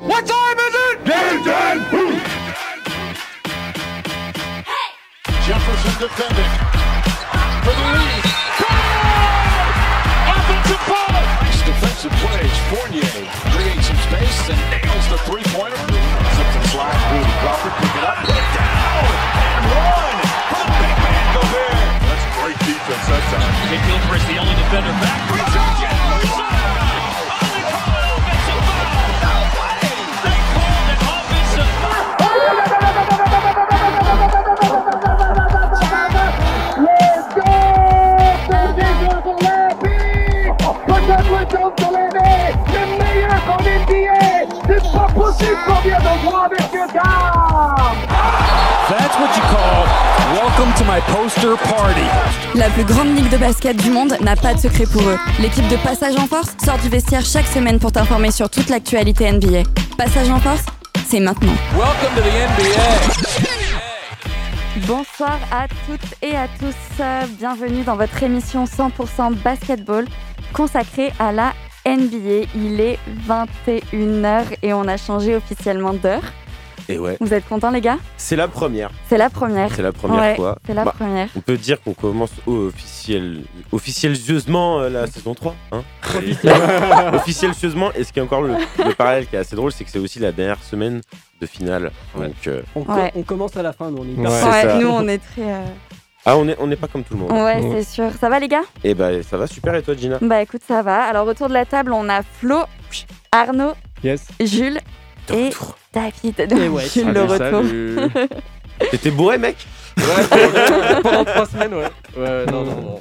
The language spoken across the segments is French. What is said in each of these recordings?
What time is it? Game time! Jefferson defending for the lead. Offensive foul. Nice defensive plays. Fournier creates some space and nails the three-pointer. Something slack. Rudy Crawford pick it up, put it down, and one for the big man Gobert. That's great defense that time. Nick Gilchrist, the only defender back. Reach out, That's what you call welcome to my poster party. La plus grande ligue de basket du monde n'a pas de secret pour eux. L'équipe de Passage en Force sort du vestiaire chaque semaine pour t'informer sur toute l'actualité NBA. Passage en Force, c'est maintenant. Welcome to the NBA. Bonsoir à toutes et à tous. Bienvenue dans votre émission 100% basketball consacrée à la NBA. Il est 21h et on a changé officiellement d'heure. Et ouais, Vous êtes contents les gars? C'est la première. C'est la première. C'est la première Ouais, fois. C'est la Bah, première. on peut dire qu'on commence officiel, officieusement euh, la saison 3. Hein officieusement. Et ce qui est encore le, le parallèle qui est assez drôle, c'est que c'est aussi la dernière semaine de finale. Donc, euh, On, Ouais. on commence à la fin, nous on est Ouais. ça. nous on est très. euh, Ah, on n'est on n'est pas comme tout le monde. Ouais, c'est sûr. Ça va les gars? Et bah, ça va super. Et toi, Gina? Bah écoute, ça va. Alors autour de la table, on a Flo, Arnaud, Yes. Jules De et retour. David. Et ouais, Jules le retour. T'étais bourré, mec? Ouais, pendant, pendant trois semaines, ouais. Ouais, non, non, non.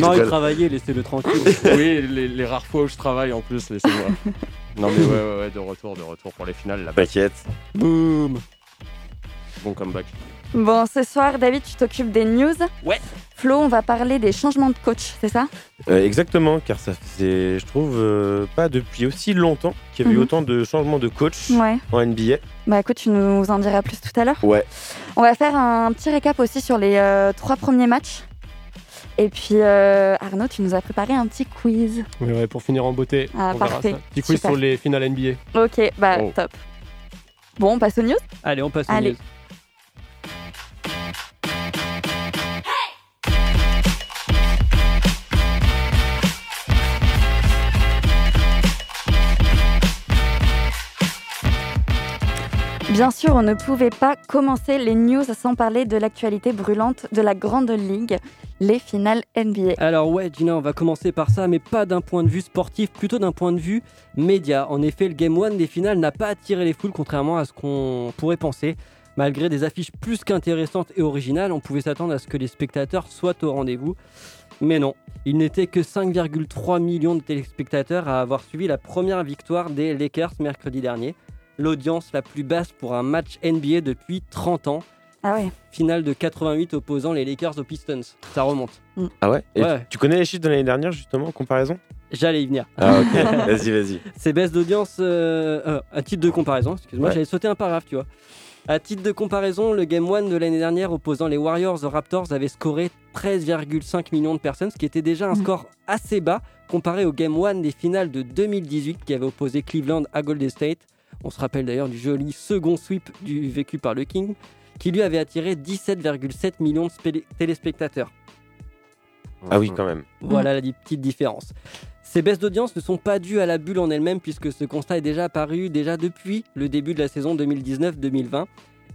Non, il travaillait, laissez-le tranquille. oui, les, les rares fois où je travaille en plus, laissez-moi. Non, mais ouais, ouais, ouais, de retour, de retour pour les finales. Là T'inquiète. Boum Bon comeback. Bon, ce soir, David, tu t'occupes des news. Ouais. Flo, on va parler des changements de coach, c'est ça? Euh, exactement, car ça faisait, je trouve, euh, pas depuis aussi longtemps qu'il y avait eu Mhm. autant de changements de coach Ouais. en NBA. Bah écoute, tu nous en diras plus tout à l'heure. Ouais. On va faire un petit récap aussi sur les euh, trois premiers matchs. Et puis, euh, Arnaud, tu nous as préparé un petit quiz. Oui, ouais, pour finir en beauté. Ah, on verra parfait. ça. Petit quiz Super. sur les finales NBA. Ok, bah Oh. top. Bon, on passe aux news? Allez, on passe aux Allez. news. Bien sûr, on ne pouvait pas commencer les news sans parler de l'actualité brûlante de la Grande Ligue, les finales NBA. Alors ouais, Gina, on va commencer par ça, mais pas d'un point de vue sportif, plutôt d'un point de vue média. En effet, le Game 1 des finales n'a pas attiré les foules, contrairement à ce qu'on pourrait penser. Malgré des affiches plus qu'intéressantes et originales, on pouvait s'attendre à ce que les spectateurs soient au rendez-vous. Mais non, il n'était que 5,3 millions de téléspectateurs à avoir suivi la première victoire des Lakers mercredi dernier. L'audience la plus basse pour un match NBA depuis 30 ans. Ah ouais Finale de 88 opposant les Lakers aux Pistons. Ça remonte. Ah ouais, Et Ouais. tu- connais les chiffres de l'année dernière, justement, en comparaison? J'allais y venir. Ah ok, vas-y, vas-y. Ces baisses d'audience, euh, euh, à titre de comparaison, excuse-moi, Ouais. j'avais sauté un paragraphe, tu vois. À titre de comparaison, le Game 1 de l'année dernière opposant les Warriors aux Raptors avait scoré 13,5 millions de personnes, ce qui était déjà un Mhm. score assez bas comparé au Game 1 des finales de 2018 qui avait opposé Cleveland à Golden State. On se rappelle d'ailleurs du joli second sweep du, vécu par le King, qui lui avait attiré 17,7 millions de téléspectateurs. Ah oui, quand même. Voilà la petite différence. Ces baisses d'audience ne sont pas dues à la bulle en elle-même puisque ce constat est déjà apparu déjà depuis le début de la saison 2019-2020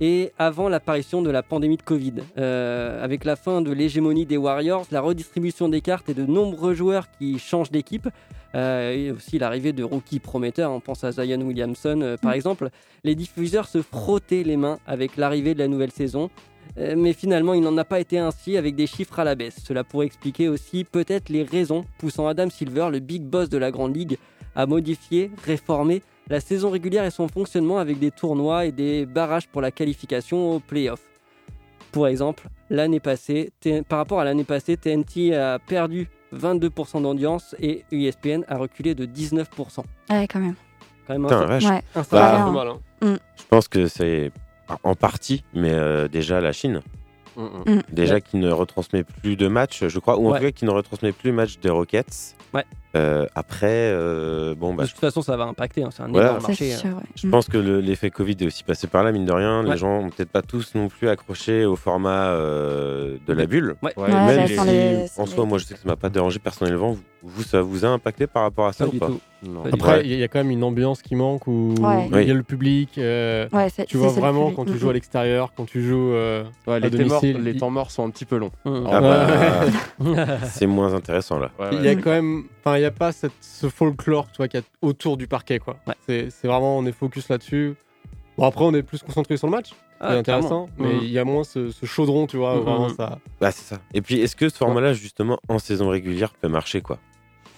et avant l'apparition de la pandémie de Covid. Euh, avec la fin de l'hégémonie des Warriors, la redistribution des cartes et de nombreux joueurs qui changent d'équipe, euh, et aussi l'arrivée de rookies prometteurs, on pense à Zion Williamson euh, par exemple, les diffuseurs se frottaient les mains avec l'arrivée de la nouvelle saison. Mais finalement, il n'en a pas été ainsi avec des chiffres à la baisse. Cela pourrait expliquer aussi peut-être les raisons poussant Adam Silver, le big boss de la Grande Ligue, à modifier, réformer la saison régulière et son fonctionnement avec des tournois et des barrages pour la qualification aux playoffs. Pour exemple, l'année passée, par rapport à l'année passée, TNT a perdu 22% d'audience et ESPN a reculé de 19%. Ouais, quand même. Quand même Putain, vache. Ouais. Bah, mal, hein. Je pense que c'est en partie, mais euh, déjà la Chine, Mm, mm. déjà qui ne retransmet plus de matchs, je crois, ou en Ouais. tout cas qui ne retransmet plus le match des Rockets. Ouais. Euh, après, euh, bon, bah, de toute façon, ça va impacter. hein, C'est un Voilà. énorme marché. sûr, ouais. je pense que le- l'effet Covid est aussi passé par là, mine de rien. Ouais. Les gens ont peut-être pas tous non plus accroché au format euh, de la bulle. Ouais. Ouais, Ouais, Même bah, si, les- en soi, moi, je sais que ça m'a pas dérangé personnellement. Vous, vous, ça vous a impacté par rapport à ça Pas ou du pas? tout. Non. Après, Ouais. il y, a quand même une ambiance qui manque où Ouais. il y a le public. euh, Ouais, tu vois vraiment quand tu Mm, joues à l'extérieur, quand tu joues euh, Ouais, à les, temps morts, domicile. les temps morts sont un petit peu longs. Mmh. Ah Ouais. bah, c'est moins intéressant là. Il ouais. y a quand même, enfin, il y a pas cette, ce folklore, qu'il y a autour du parquet, quoi. Ouais. C'est vraiment, on est focus là-dessus. Bon, après, on est plus concentré sur le match, Ah, c'est intéressant, clairement. mais Mmh. il y a moins ce, ce chaudron, tu vois, Mhm. vraiment ça. Bah, c'est ça. Et puis, est-ce que ce format-là, justement, en saison régulière, peut marcher quoi?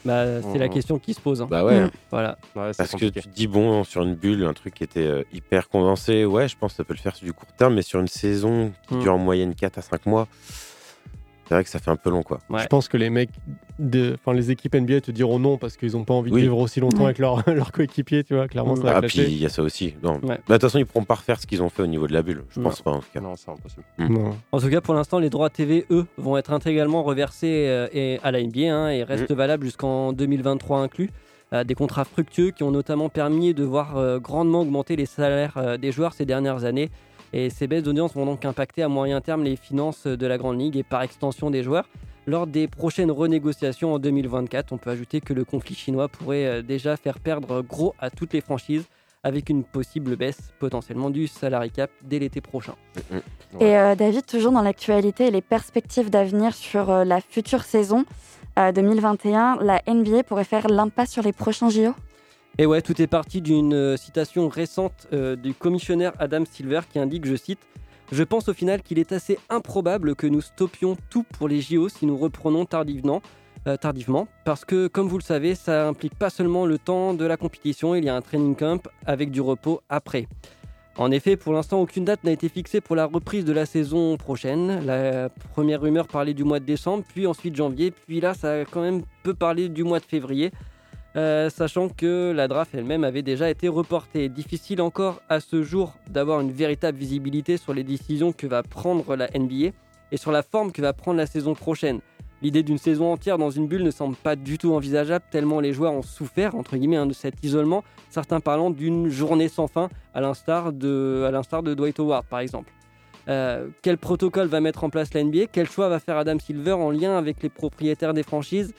Bah, c'est la Mhm. question qui se pose. hein. Bah ouais. Mm. Voilà. Ouais, c'est Parce que tu te dis, bon, sur une bulle, un truc qui était euh, hyper condensé, ouais, je pense que ça peut le faire sur du court terme, mais sur une saison qui Mm. dure en moyenne 4 à 5 mois, c'est vrai que ça fait un peu long, quoi. Ouais. Je pense que les mecs, de- enfin, les équipes NBA te diront non parce qu'ils ont pas envie Oui. de vivre aussi longtemps avec leur, leur coéquipier, tu vois, clairement, ça va Ah, puis il y a ça aussi. Non. Ouais. Bah, De toute façon, ils pourront pas refaire ce qu'ils ont fait au niveau de la bulle. Je Non. pense pas, en tout cas. Non, c'est impossible. Non. En tout cas, pour l'instant, les droits TV, eux, vont être intégralement reversés euh, et- à la NBA hein, et restent valables jusqu'en 2023 inclus. Euh, des contrats fructueux qui ont notamment permis de voir euh, grandement augmenter les salaires euh, des joueurs ces dernières années. Et ces baisses d'audience vont donc impacter à moyen terme les finances de la Grande Ligue et par extension des joueurs. Lors des prochaines renégociations en 2024, on peut ajouter que le conflit chinois pourrait euh, déjà faire perdre gros à toutes les franchises avec une possible baisse potentiellement du salary cap dès l'été prochain. Et euh, David, toujours dans l'actualité et les perspectives d'avenir sur euh, la future saison euh, 2021, la NBA pourrait faire l'impasse sur les prochains JO Et ouais, tout est parti d'une euh, citation récente euh, du commissionnaire Adam Silver qui indique, je cite, Je pense au final qu'il est assez improbable que nous stoppions tout pour les JO si nous reprenons tardivement, euh, tardivement, parce que comme vous le savez, ça implique pas seulement le temps de la compétition, il y a un training camp avec du repos après. En effet, pour l'instant, aucune date n'a été fixée pour la reprise de la saison prochaine. La première rumeur parlait du mois de décembre, puis ensuite janvier, puis là, ça a quand même peu parlé du mois de février. Euh, sachant que la draft elle-même avait déjà été reportée. Difficile encore à ce jour d'avoir une véritable visibilité sur les décisions que va prendre la NBA et sur la forme que va prendre la saison prochaine. L'idée d'une saison entière dans une bulle ne semble pas du tout envisageable tellement les joueurs ont souffert entre guillemets hein, de cet isolement, certains parlant d'une journée sans fin à l'instar de, Dwight Howard par exemple. Euh, quel protocole va mettre en place la NBA Quel choix va faire Adam Silver en lien avec les propriétaires des franchises?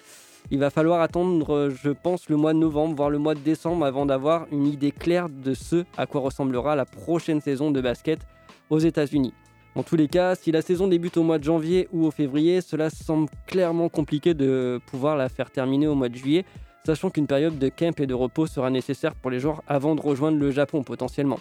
Il va falloir attendre, euh, je pense, le mois de novembre, voire le mois de décembre, avant d'avoir une idée claire de ce à quoi ressemblera la prochaine saison de basket aux États-Unis. En tous les cas, si la saison débute au mois de janvier ou au février, cela semble clairement compliqué de pouvoir la faire terminer au mois de juillet, sachant qu'une période de camp et de repos sera nécessaire pour les joueurs avant de rejoindre le Japon potentiellement.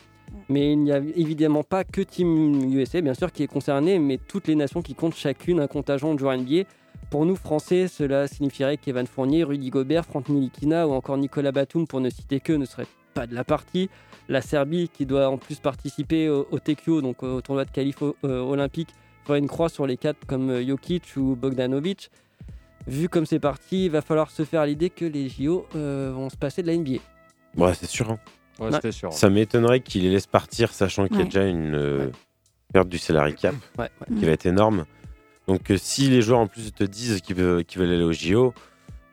Mais il n'y a évidemment pas que Team USA, bien sûr, qui est concerné, mais toutes les nations qui comptent chacune un contingent de joueurs NBA. Pour nous, Français, cela signifierait qu'Evan Fournier, Rudy Gobert, Franck Nilikina ou encore Nicolas Batum, pour ne citer que, ne seraient pas de la partie. La Serbie, qui doit en plus participer au, au TQO, donc au tournoi de qualif euh, olympique, ferait une croix sur les quatre comme euh, Jokic ou Bogdanovic. Vu comme c'est parti, il va falloir se faire l'idée que les JO euh, vont se passer de la NBA. Ouais, c'est sûr. hein. Ouais, sûr. Ça m'étonnerait qu'il les laisse partir, sachant qu'il y a Ouais. déjà une euh, Ouais. perte du salary cap Ouais, ouais. qui va être énorme. Donc, euh, si les joueurs en plus te disent qu'ils veulent, aller au JO,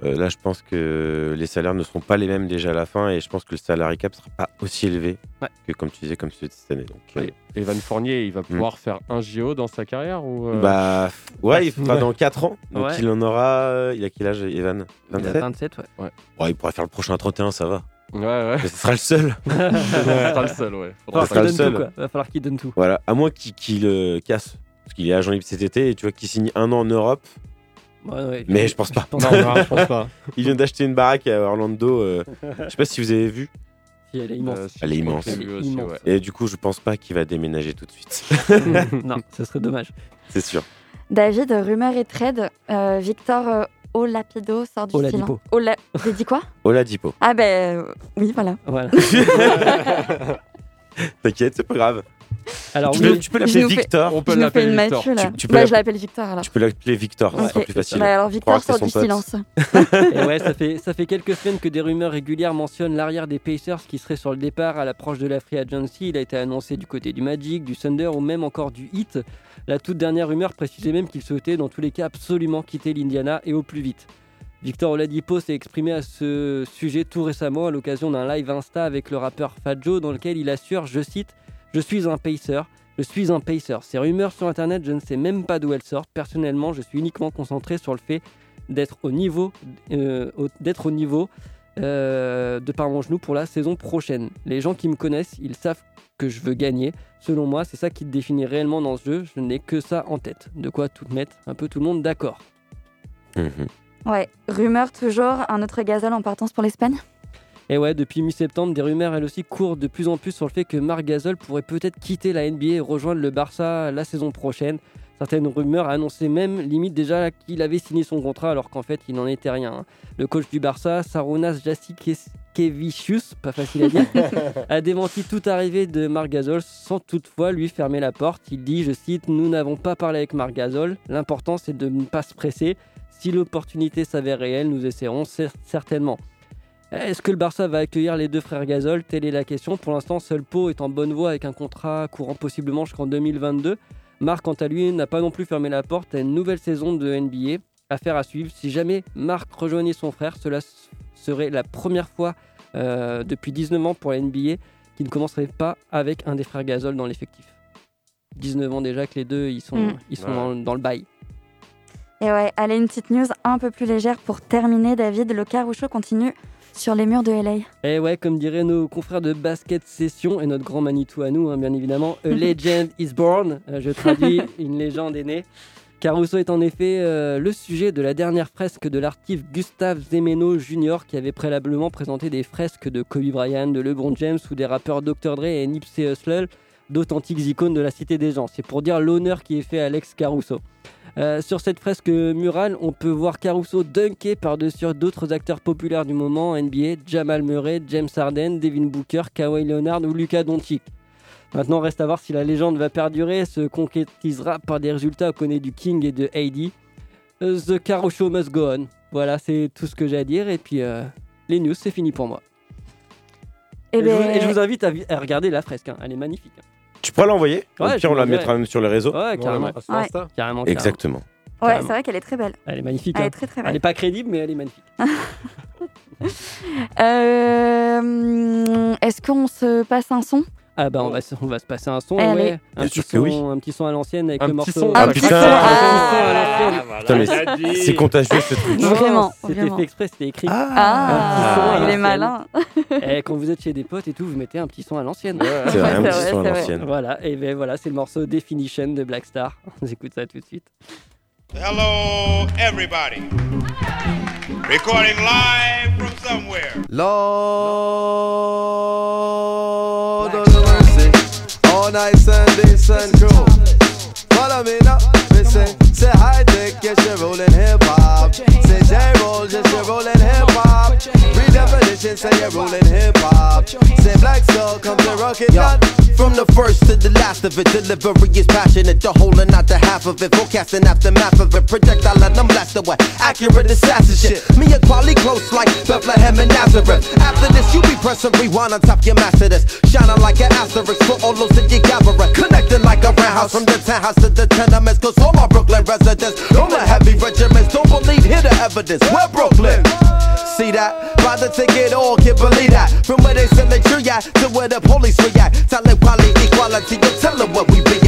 euh, là, je pense que les salaires ne seront pas les mêmes déjà à la fin et je pense que le salary cap sera pas aussi élevé Ouais. que, comme tu disais, comme celui de cette année. Donc, euh, Et Evan Fournier, il va pouvoir faire un JO dans sa carrière ou euh, bah, ouais, il fera dans 4 ans. Donc, Ouais. il en aura. Il a quel âge, Evan? Il a 27 27, ouais. Ouais, il pourra faire le prochain à 31, ça va. Ouais, ouais. Mais ce sera le seul. Ce sera le seul, ouais. Faudra falloir le qu'il donne quoi. Va falloir qu'il donne tout. Voilà, à moins qu'il euh, casse. Qu'il est agent libre cet été et tu vois qu'il signe un an en Europe. Ouais, ouais. Mais je pense pas. pense Non, non, je pense pas. Il vient d'acheter une baraque à Orlando. euh, je sais pas si vous avez vu. Si, elle est immense. Euh, si, Elle est immense. aussi, ouais. Et du coup, je pense pas qu'il va déménager tout de suite. non, ce serait dommage. C'est sûr. David, rumeur et trade, euh, Victor euh, Olapido sort du Oladipo. Ola... J'ai dit quoi? Oladipo. Ah ben euh, oui, voilà. Voilà. T'inquiète, c'est pas grave. Alors, tu, oui, peux, tu peux l'appeler Victor. On peut l'appeler Victor. Mathieu là. Tu- tu peux bah, je l'appelle Victor alors. Tu peux l'appeler Victor, ça sera Ok. plus facile. Bah, alors Victor sort c'est du pote. silence. Et ouais, ça fait, ça fait quelques semaines que des rumeurs régulières mentionnent l'arrière des Pacers qui serait sur le départ à l'approche de la Free Agency. Il a été annoncé du côté du Magic, du Thunder ou même encore du Heat. La toute dernière rumeur précisait même qu'il souhaitait dans tous les cas absolument quitter l'Indiana et au plus vite. Victor Oladipo s'est exprimé à ce sujet tout récemment à l'occasion d'un live Insta avec le rappeur Fat Joe dans lequel il assure, je cite, Je suis un pacer, je suis un pacer. Ces rumeurs sur internet, je ne sais même pas d'où elles sortent. Personnellement, je suis uniquement concentré sur le fait d'être au niveau, euh, au- d'être au niveau euh, de par mon genou pour la saison prochaine. Les gens qui me connaissent, ils savent que je veux gagner. Selon moi, c'est ça qui te définit réellement dans ce jeu. Je n'ai que ça en tête. De quoi tout mettre un peu tout le monde d'accord. Mhm. Ouais, rumeur toujours, un autre gazole en partance pour l'Espagne? Et ouais, depuis mi-septembre, des rumeurs elles aussi courent de plus en plus sur le fait que Marc Gasol pourrait peut-être quitter la NBA et rejoindre le Barça la saison prochaine. Certaines rumeurs annonçaient même limite déjà qu'il avait signé son contrat alors qu'en fait il n'en était rien. hein. Le coach du Barça, Sarunas Jasikevicius, pas facile à dire, a démenti toute arrivée de Marc Gasol sans toutefois lui fermer la porte. Il dit, je cite, Nous n'avons pas parlé avec Marc Gasol, l'important c'est de ne pas se presser. Si l'opportunité s'avère réelle, nous essaierons cer- certainement. Est-ce que le Barça va accueillir les deux frères Gasol? Telle est la question. Pour l'instant, seul Pau est en bonne voie avec un contrat courant possiblement jusqu'en 2022. Marc, quant à lui, n'a pas non plus fermé la porte à une nouvelle saison de NBA. Affaire à suivre. Si jamais Marc rejoignait son frère, cela serait la première fois euh, depuis 19 ans pour la NBA qui ne commencerait pas avec un des frères Gasol dans l'effectif. 19 ans déjà que les deux ils sont, Mm. ils sont Ouais. dans, dans le bail. Et ouais, allez, une petite news un peu plus légère pour terminer, David. Le carouchot continue sur les murs de LA. Et ouais, comme diraient nos confrères de Basket Session et notre grand Manitou à nous, hein, bien évidemment, A Legend is Born. Euh, je traduis, une légende est née. Caruso est en effet euh, le sujet de la dernière fresque de l'artiste Gustave Zemeno Jr. qui avait préalablement présenté des fresques de Kobe Bryant, de LeBron James ou des rappeurs Dr. Dre et Nipsey Hussle, d'authentiques icônes de la cité des gens. C'est pour dire l'honneur qui est fait à Alex Caruso. Euh, sur cette fresque murale, on peut voir Caruso dunker par-dessus d'autres acteurs populaires du moment NBA, Jamal Murray, James Harden, Devin Booker, Kawhi Leonard ou Luka Doncic. Maintenant, reste à voir si la légende va perdurer, se concrétisera par des résultats au connaît du King et de AD. Euh, The Caro Show must go on. Voilà, c'est tout ce que j'ai à dire. Et puis, euh, les news, c'est fini pour moi. Et, Et, je vous, ben, et je vous invite à, vi- à regarder la fresque. hein. Elle est magnifique. hein. Tu pourras l'envoyer Au Ouais, pire, je on la mettra même sur les réseaux. Ouais, carrément. Exactement. ouais, c'est vrai qu'elle est très belle. Elle est magnifique. Elle hein. est très très Elle belle. n'est pas crédible, mais elle est magnifique. Euh, Est-ce qu'on se passe un son? Ah bah on va, se- on va se passer un son, Allez. ouais. un, petit son oui. un petit son à l'ancienne avec Un le morceau. son. Ah, Ah, putain. Ah. petit son à l'ancienne. Putain, mais Il a dit. C'est contagieux ce truc. Non, Vraiment, C'était fait exprès, c'était écrit. Ah, à il est malin. Et quand vous êtes chez des potes et tout, vous mettez un petit son à l'ancienne. C'est vrai, un petit vrai, son à l'ancienne. Voilà, et ben voilà, c'est le morceau Definition de Black Star. On écoute ça tout de suite. Hello, everybody. Recording live from somewhere. Lord night Sunday sun crew. Follow me now, listen. Say high tech, yes you're rolling hip hop. Say J roll, yes you're rolling hip hop. Redefinition, say you're rolling hip hop. Say black soul, come to rock it down. The first to the last of it, delivery is passionate. The whole and not the half of it. Forecasting aftermath of it. Projectile and I'm blasted away. Accurate assassin shit. Me and quality close like Bethlehem and Nazareth. After this, you be pressing rewind on top your master this. Shining like an asterisk for all those that you gathering. Connecting like a roundhouse from the townhouse to the tenements. Cause all my Brooklyn residents, evidence. We're Brooklyn. See that? Buy the ticket, all can't believe that. From where they send the tree at to where the police react. Tell it quality, equality, you tell them what we be at.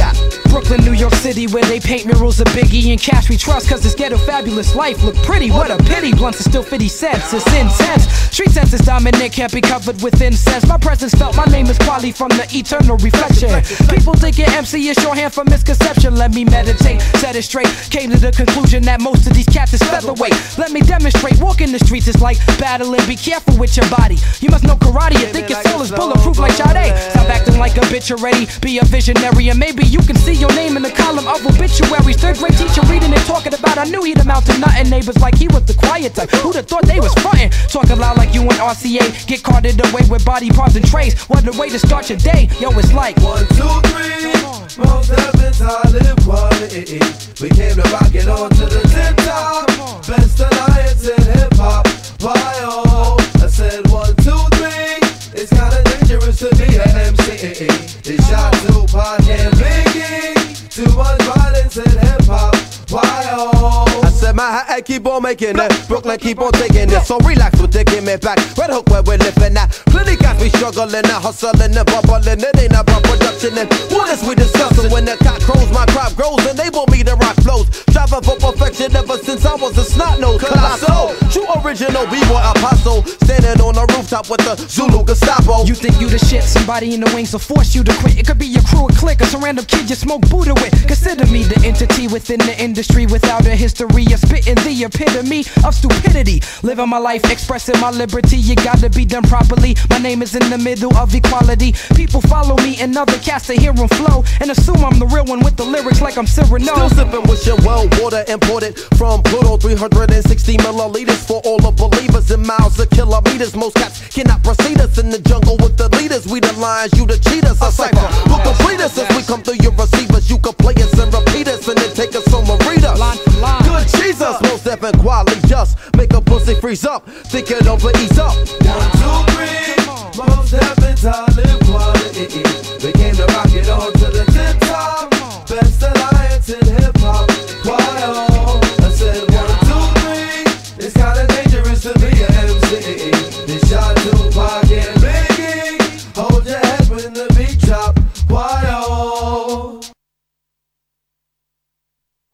Brooklyn, New York City, where they paint murals of Biggie and cash we trust, cause this ghetto fabulous life look pretty. What a pity, blunts are still 50 cents, it's intense. Street sense is dominant, can't be covered with incense. My presence felt, my name is Quali from the eternal reflection. People thinking MC is shorthand for misconception. Let me meditate, set it straight. Came to the conclusion that most of these cats is featherweight. Let me demonstrate, walking the streets is like battling, be careful with your body. You must know karate, you think your soul is bulletproof like Sade. Stop acting like a bitch already, be a visionary, and maybe you can see your name in the column of obituaries. Third grade teacher reading and talking about, I knew he'd amount to nothing. Neighbors like he was the quiet type. Who'd have thought they was frontin'? Talking loud like you and RCA, get carted away with body parts and trays. What a way to start your day, yo, it's like One, two, three. Most heavens, high live quality. We came to rock it on to the tip top. Best alliance in hip hop. Why oh? I said one, two, three. It's kinda dangerous to be an MC. They shot to Tupac and Biggie towards violence and hip hop. Why? I said Manhattan keep on making it, Brooklyn keep on taking it. So relax with the give me back. Red Hook where we're living at. Plenty guys be struggling and hustling and bubbling. It ain't about production and what is we discussing? When the cock crows, my crop grows and they want me to rock flows. Striving for perfection ever since I was a snot nose. Colossal, true original b-boy apostle. Standing on the rooftop with the Zulu Gestapo. You think you the shit, somebody in the wings will force you to quit. It could be your crew, a clique, or some random kid you smoke Buddha with. Consider me the entity within the industry without a history of spitting the epitome of stupidity. Living my life, expressing my liberty, you gotta be done properly. My name is in the middle of equality. People follow me and other cats to hear 'em flow and assume I'm the real one with the lyrics like I'm Cyrano. Still sipping with your well water imported from Pluto 360 milliliters for all the believers in miles of kilometers. Most cats cannot proceed us in the jungle with the leaders. We the lions, you the cheaters. A cipher who complete us as we come through your receivers. You can play us and repeat us and then take us home and read us. Good Jesus, most deaf and quality just make a pussy freeze up. Think it over, ease up. One, two, three. Most deaf and talent quality. We came to rock it on to the tip top. Best alliance in hip hop.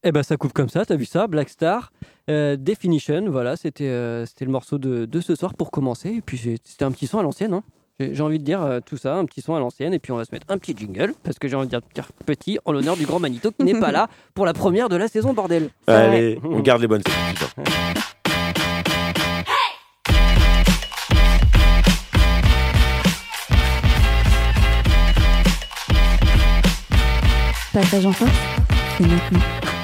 Eh ben ça coupe comme ça, t'as vu ça, Black Star, euh, Definition, voilà, c'était euh, c'était le morceau de, de ce soir pour commencer. Et puis c'était un petit son à l'ancienne, hein. J'ai envie de dire euh, tout ça, un petit son à l'ancienne. Et puis on va se mettre un petit jingle, parce que j'ai envie de dire petit, en l'honneur du grand Manito qui n'est pas là pour la première de la saison, bordel. Allez, on garde les bonnes choses. putain. Passage en force, c'est maintenant.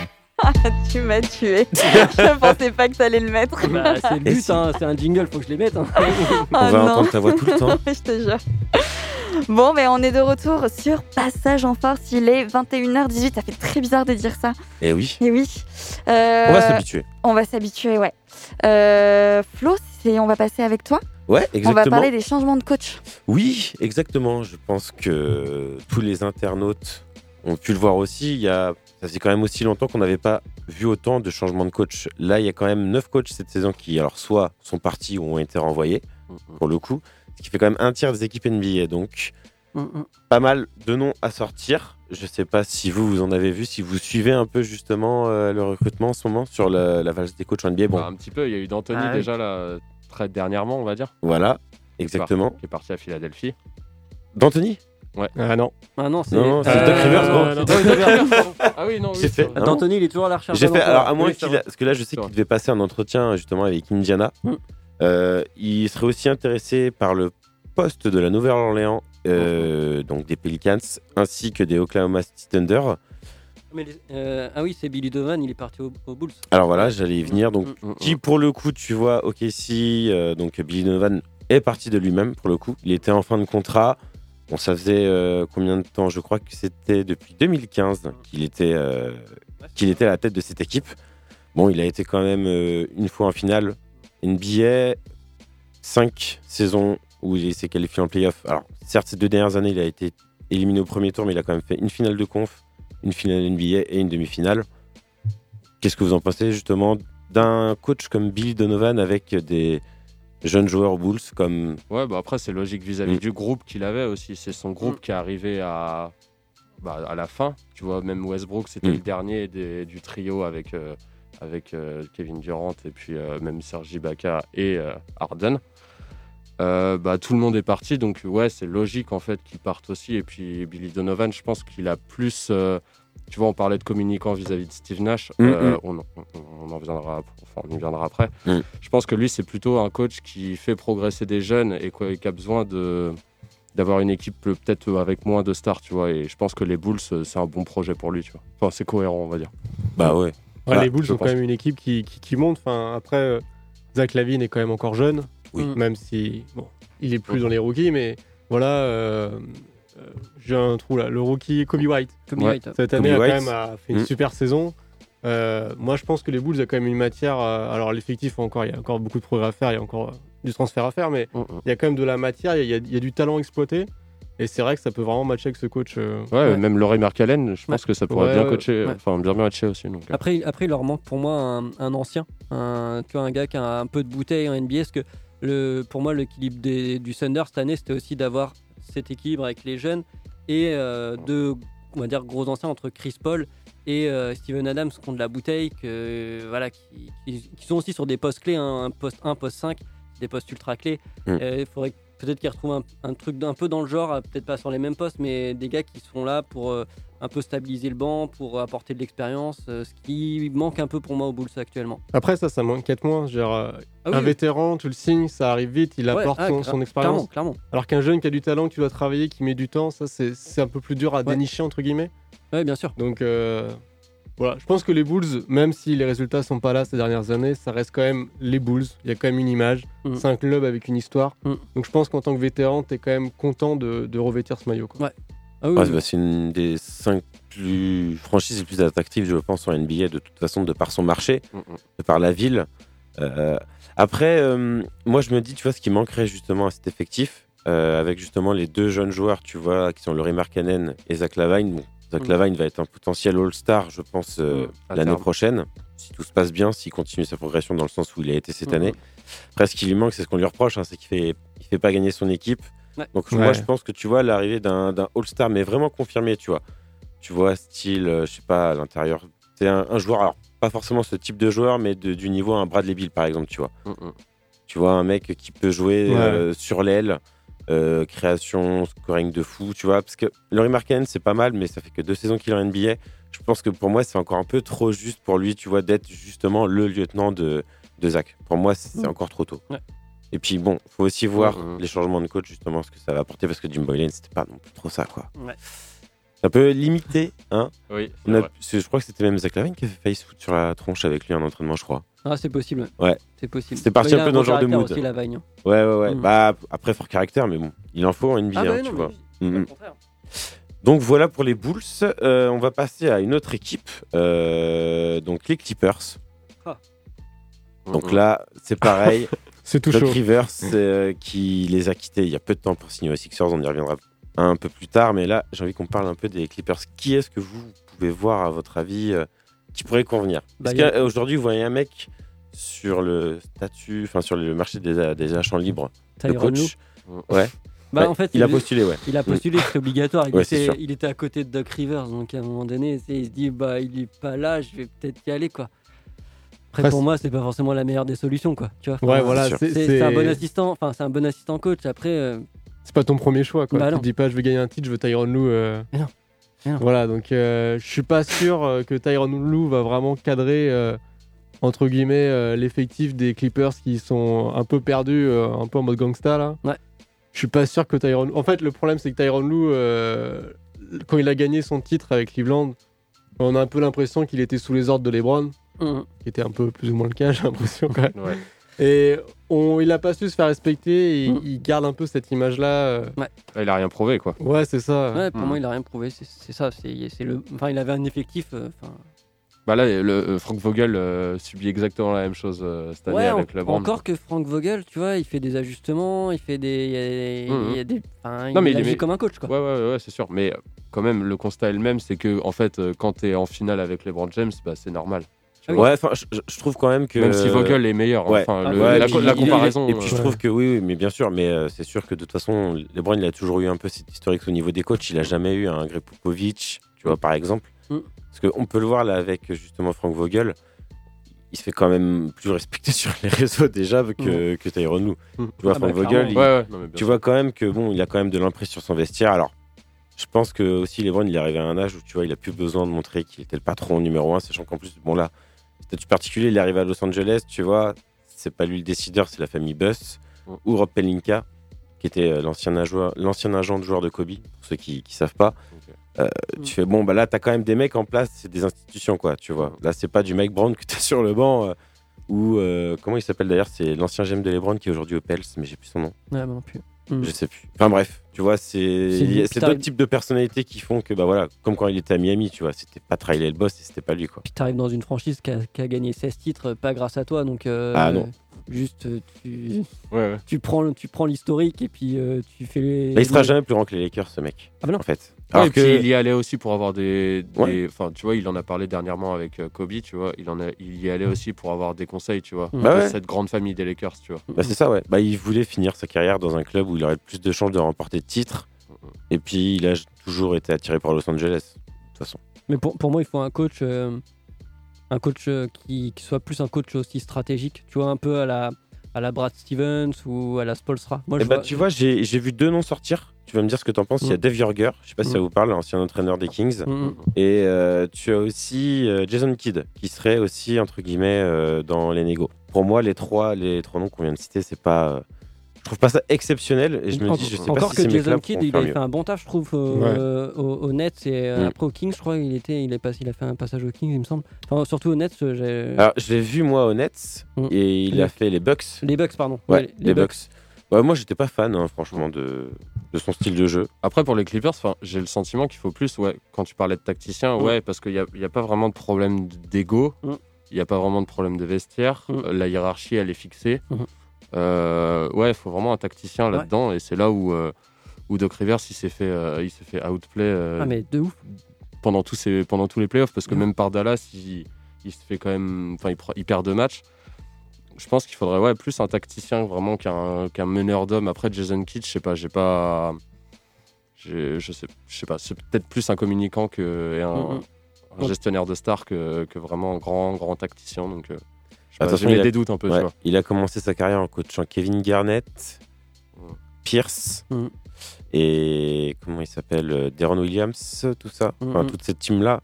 Ah, tu m'as tué. je pensais pas que t'allais le mettre. Bah, c'est le but, si- hein, c'est un jingle, faut que je les mette. hein. Oh On va non. entendre ta voix tout le temps. je te jure. Bon, mais on est de retour sur Passage en force. Il est 21h18. Ça fait très bizarre de dire ça. Eh oui, Et oui. Euh, on va s'habituer. On va s'habituer, ouais. Euh, Flo, on va passer avec toi. Ouais, On va exactement. parler des changements de coach. Oui, exactement. Je pense que tous les internautes ont pu le voir aussi. Il y a, ça fait quand même aussi longtemps qu'on n'avait pas vu autant de changements de coach. Là, il y a quand même 9 coachs cette saison qui, alors, soit sont partis ou ont été renvoyés, pour le coup. Ce qui fait quand même un tiers des équipes NBA. Donc, pas mal de noms à sortir. Je sais pas si vous, vous en avez vu, si vous suivez un peu justement euh, le recrutement en ce moment sur la, la valse des coachs en NBA. Bon, Bah, un petit peu, il y a eu d'Anthony Ah déjà là, très dernièrement, on va dire. voilà, exactement. Qui est parti à Philadelphie. D'Anthony? Ah non. Ah non, c'est. Non, non, c'est euh, Doc Rivers, non, gros. non, non. Ah oui, Doc Rivers, pardon. Ah oui, non, oui. J'ai c'est fait- vrai. non. D'Anthony, il est toujours à la recherche. J'ai fait, alors à moins Oui, c'est qu'il a, parce que là je sais C'est qu'il vrai. devait passer un entretien justement avec Indiana. Mm. Euh, il serait aussi intéressé par le poste de la Nouvelle-Orléans, euh, donc des Pelicans, ainsi que des Oklahoma City Thunder. Mais les- euh, ah oui, c'est Billy Donovan, il est parti au, aux Bulls. Alors voilà, j'allais y venir. Donc Mm, mm, qui pour le coup, tu vois, ok, si euh, donc Billy Donovan est parti de lui-même pour le coup. Il était en fin de contrat. Bon, ça faisait euh, combien de temps? Je crois que c'était depuis 2015 qu'il était, euh, était à la tête de cette équipe. Bon, il a été quand même euh, une fois en finale NBA, cinq saisons où il s'est qualifié en playoff. Alors, certes, ces deux dernières années, il a été éliminé au premier tour, mais il a quand même fait une finale de conf, une finale NBA et une demi-finale. Qu'est-ce que vous en pensez justement d'un coach comme Billy Donovan avec des jeunes joueurs Bulls comme Ouais, bah après, c'est logique vis-à-vis Mm. du groupe qu'il avait aussi. C'est son groupe qui est arrivé à, bah, à la fin. Tu vois, même Westbrook, c'était Mm. le dernier des- du trio avec, euh, avec euh, Kevin Durant et puis euh, même Serge Ibaka et euh, Harden. Euh, bah, tout le monde est parti, donc ouais, c'est logique en fait qu'il parte aussi. Et puis Billy Donovan, je pense qu'il a plus. Euh, tu vois, on parlait de communicant vis-à-vis de Steve Nash. Mm, euh, mm. on, on- on en viendra, enfin, on y viendra après. Mm. Je pense que lui, c'est plutôt un coach qui fait progresser des jeunes et, quoi- et qui a besoin de d'avoir une équipe peut- peut-être avec moins de stars, tu vois. Et je pense que les Bulls, euh, c'est un bon projet pour lui, tu vois. Enfin, c'est cohérent, on va dire. Bah ouais. Ouais, Bah, les Bulls je ont quand même une équipe qui, qui, qui monte. Enfin, après, euh, Zach Lavine est quand même encore jeune. Oui. Même si, bon, il est plus dans les rookies, mais voilà. euh, euh, J'ai un trou là. Le rookie Kobe White. Kobe Ouais. White. Cette Kobe année, a quand White. même a fait une Mm. super saison. Euh, moi, je pense que les Bulls ont quand même une matière. euh, alors, l'effectif, encore, il y a encore beaucoup de progrès à faire. Il y a encore euh, du transfert à faire, mais Mm, mm. il y a quand même de la matière. Il y a, il y a du talent exploité. Et c'est vrai que ça peut vraiment matcher avec ce coach. euh, Ouais, même Laurie Markalen, je pense que ça pourrait Ouais, bien ouais. coacher, Ouais. enfin bien matcher aussi. Donc, euh. Après, après, il leur manque pour moi un, un ancien, un, tu vois, un gars qui a un peu de bouteille en NBA. Parce que le, pour moi, l'équilibre des- du Thunder cette année, c'était aussi d'avoir cet équilibre avec les jeunes et euh, deux, on va dire, gros anciens entre Chris Paul et euh, Steven Adams qui ont de la bouteille, que, voilà, qui, sont aussi sur des postes clés, hein, un poste 1, poste 5, des postes ultra clés. Mm. Euh, Il faudrait peut-être qu'ils retrouvent un, un truc un peu dans le genre, peut-être pas sur les mêmes postes, mais des gars qui sont là pour un peu stabiliser le banc, pour apporter de l'expérience, euh, ce qui manque un peu pour moi aux Bulls actuellement. Après, ça, ça m'inquiète moins. Genre, euh, Ah oui, un oui. vétéran, tu le signes, ça arrive vite, il Ouais, apporte ah, son, expérience. Clairement, clairement. Alors qu'un jeune qui a du talent, que tu dois travailler, qui met du temps, ça, c'est un peu plus dur à Ouais. dénicher, entre guillemets. Ouais, bien sûr. Donc, euh, voilà. Je pense que les Bulls, même si les résultats sont pas là ces dernières années, ça reste quand même les Bulls. Il y a quand même une image. Mm. C'est un club avec une histoire. Mm. Donc, je pense qu'en tant que vétéran, tu es quand même content de, de revêtir ce maillot. Quoi. Ouais. Ah oui, Ouais, oui. bah, c'est une des cinq plus franchises les plus attractives, je pense, en NBA, de toute façon, de par son marché, Mm, mm. de par la ville. Euh, après, euh, moi, je me dis, tu vois, ce qui manquerait justement à cet effectif, euh, avec justement les deux jeunes joueurs, tu vois, qui sont Laurie Markkanen et Zach Lavine. Bon, Zach Mm. Lavine va être un potentiel All-Star, je pense, euh, Mm, l'année terme. prochaine, si tout se passe bien, s'il continue sa progression dans le sens où il a été cette année. Après, ce qui lui manque, c'est ce qu'on lui reproche, hein, c'est qu'il fait, il fait pas gagner son équipe. Ouais. Donc Ouais. moi, je pense que tu vois l'arrivée d'un d'un All-Star, mais vraiment confirmé, tu vois. Tu vois, style, euh, je sais pas, à l'intérieur. C'est un, un joueur, alors pas forcément ce type de joueur, mais de- du niveau un Bradley Bill, par exemple, tu vois. Mm, mm. Tu vois, un mec qui peut jouer Ouais. euh, sur l'aile, euh, création, scoring de fou, tu vois. Parce que Laurie Marken, c'est pas mal, mais ça fait que deux saisons qu'il est en NBA. Je pense que pour moi, c'est encore un peu trop juste pour lui, tu vois, d'être justement le lieutenant de, de Zach. Pour moi, c'est Mm. encore trop tôt. Ouais. Et puis bon, faut aussi voir les changements de coach, justement, ce que ça va apporter, parce que Jim Boylan, c'était pas non plus trop ça, quoi. Ouais. Ça peut limiter, hein. Oui, On a- je crois que c'était même Zach Lavine qui avait failli se foutre sur la tronche avec lui en entraînement, je crois. Ah, c'est possible. Ouais. C'est possible. C'était parti Bah, un a peu dans le genre de mood. Aussi, la. Ouais, ouais, ouais. Mm. Bah, après, fort caractère, mais bon, il en faut en NBA, Ah, hein, bah, tu non, vois. mais Mm, au mm. contraire. Donc voilà pour les Bulls. Euh, on va passer à une autre équipe, euh, donc les Clippers. Donc Mm, là, c'est pareil. C'est tout Doc chaud. Rivers euh, qui les a quittés il y a peu de temps pour signer aux Sixers, on y reviendra un peu plus tard. Mais là, j'ai envie qu'on parle un peu des Clippers. Qui est-ce que vous pouvez voir, à votre avis, euh, qui pourrait convenir? Bah, Parce a- qu'aujourd'hui, vous voyez un mec sur le statut, enfin sur le marché des, des agents libres, le coach. Ouais. Bah, Ouais, en fait, il a postulé, ouais. Il a postulé, c'est obligatoire. Il, Ouais, était, il était à côté de Doc Rivers, donc à un moment donné, il se dit bah il est pas là, je vais peut-être y aller quoi. Après pour c'est- moi, c'est pas forcément la meilleure des solutions quoi. Tu vois. Ouais, Enfin, voilà, sûr. c'est un bon assistant, enfin c'est un bon assistant coach. Après, euh, c'est pas ton premier choix. Quoi. Bah tu te dis pas, je vais gagner un titre, je veux Tyron Lue. euh, Mais non. Mais non. Voilà, donc euh, je suis pas sûr euh, que Tyron Lue va vraiment cadrer, euh, entre guillemets, euh, l'effectif des Clippers qui sont un peu perdus, euh, un peu en mode gangsta là. Ouais. Je suis pas sûr que Tyron. En fait, le problème, c'est que Tyron Lue, euh, quand il a gagné son titre avec Cleveland, on a un peu l'impression qu'il était sous les ordres de LeBron, hum, qui était un peu plus ou moins le cas, j'ai l'impression quand même. Ouais. Et on, il a pas su se faire respecter et Mm. il garde un peu cette image-là. euh. Ah, Il a rien prouvé, quoi. Ouais, c'est ça. ouais, pour hum. moi, il a rien prouvé. C'est ça. C'est le. Enfin, il avait un effectif. euh, Bah là, le, euh, Frank Vogel euh, subit exactement la même chose euh, cette année ouais, avec en- LeBron. encore que Frank Vogel, tu vois, il fait des ajustements, il fait des. Il y a, il Non, mais il il comme un coach quoi. Ouais, ouais, ouais, c'est sûr. Mais quand même, le constat est le même, c'est que en fait, quand tu es en finale avec LeBron James, bah, c'est normal. Ah oui. Ouais, enfin, je, je- trouve quand même que. Même si Vogel est meilleur. hein. Ouais. Enfin, Ah, le- ouais, la, puis comparaison. Et puis je euh, trouve que oui, oui, mais bien sûr, mais euh, c'est sûr que de toute façon, LeBron il a toujours eu un peu cette historique au niveau des coachs. Il a jamais eu un Greg Popovich, tu vois, par exemple. Mm. Parce qu'on peut le voir là avec justement Frank Vogel. Il se fait quand même plus respecter sur les réseaux déjà que, que Tyronn Lue. Mm. Tu vois, Ah bah, Frank Vogel, clairement. il- Ouais, ouais, non, mais bien tu sûr. vois quand même que bon, il a quand même de l'emprise sur son vestiaire. Alors, je pense que aussi LeBron, il est arrivé à un âge où tu vois, il a plus besoin de montrer qu'il était le patron numéro un, sachant qu'en plus, bon là, statut particulier, il est arrivé à Los Angeles, tu vois, c'est pas lui le décideur, c'est la famille Buss Mm. ou Rob Pelinka, qui était euh, l'ancien agent, de joueur de Kobe, pour ceux qui, qui savent pas. Euh, Mm. Tu fais bon, bah là, t'as quand même des mecs en place, c'est des institutions, quoi, tu vois. Là, c'est pas du Mike Brown que t'as sur le banc. euh, ou euh, comment il s'appelle d'ailleurs C'est l'ancien GM de LeBron qui est aujourd'hui au Pels, mais j'ai plus son nom. Ouais, non plus. Hum. Je sais plus. Enfin bref, tu vois, c'est d'autres types de personnalités qui font que bah voilà, comme quand il était à Miami, tu vois, c'était pas Trailer le boss et c'était pas lui quoi. Puis t'arrives dans une franchise qui a, qui a gagné 16 titres, pas grâce à toi, donc. euh, Ah non. Juste, euh, tu, Ouais, ouais. tu prends, tu prends l'historique et puis euh, tu fais les. Bah, il sera jamais plus grand que les Lakers, ce mec. Ah bah non. En fait. Ouais, Alors et puis que- il y allait aussi pour avoir des, des- Ouais. enfin tu vois il en a parlé dernièrement avec euh, Kobe tu vois il en a il y allait aussi pour avoir des conseils tu vois Bah de ouais. cette grande famille des Lakers tu vois Bah, c'est ça, ouais. Bah, il voulait finir sa carrière dans un club où il aurait plus de chances de remporter de titres. Et puis, il a toujours été attiré par Los Angeles, de toute façon. Mais pour, pour moi, il faut un coach, euh, un coach euh, qui, qui soit plus un coach aussi stratégique. Tu vois, un peu à la, à la Brad Stevens ou à la Spolstra. Moi, Eh je bah, vois- tu vois, j'ai vu deux noms sortir. Tu vas me dire ce que t'en penses. Il y a Mm. Dave Yorger, je sais pas si ça Mm. vous parle, l'ancien entraîneur des Kings. Mm. Et euh, tu as aussi euh, Jason Kidd, qui serait aussi, entre guillemets, euh, dans les négos. Pour moi, les trois, les trois noms qu'on vient de citer, c'est pas. Je trouve pas ça exceptionnel. Et je me En- dis, je sais encore pas si que Jason Kidd, il a fait un bon taf, je trouve, euh, aux, aux Nets et euh, Mm. après aux Kings, je crois, il était, il est passé, il a fait un passage aux Kings, il me semble. Enfin, surtout aux Nets, j'ai- Alors, je l'ai vu, moi, au Nets, Mm. et il Les- a fait les Bucks. les Bucks, pardon. Ouais, Ouais, les, Bucks. Ouais, moi, j'étais pas fan, hein, franchement, de, de son style de jeu. Après, pour les Clippers, j'ai le sentiment qu'il faut plus, ouais, quand tu parlais de tacticien, Mm. ouais, parce qu'il n'y a, y a pas vraiment de problème d'ego, Mm. il n'y a pas vraiment de problème de vestiaire, Mm. euh, la hiérarchie, elle est fixée. Euh, ouais, il faut vraiment un tacticien là-dedans, et c'est là où, euh, où Doc Rivers, il s'est fait, euh, il s'est fait outplay Ah, mais de ouf. pendant, tous pendant tous les playoffs, parce que même par Dallas, il, il se fait quand même, enfin, il, perd deux matchs. Je pense qu'il faudrait ouais, plus un tacticien vraiment qu'un qu'un meneur d'hommes. Après, Jason Kidd, je sais pas, j'ai pas. Je sais, je sais pas, c'est peut-être plus un communicant que, et un, un gestionnaire de star que, que vraiment un grand, grand tacticien. Donc, Attention, il a- des doutes un peu, Ouais, tu vois. il a commencé sa carrière en coachant Kevin Garnett, Mm. Pierce Mm. et comment il s'appelle euh, Deron Williams, tout ça. Enfin, Mm. toute cette team-là.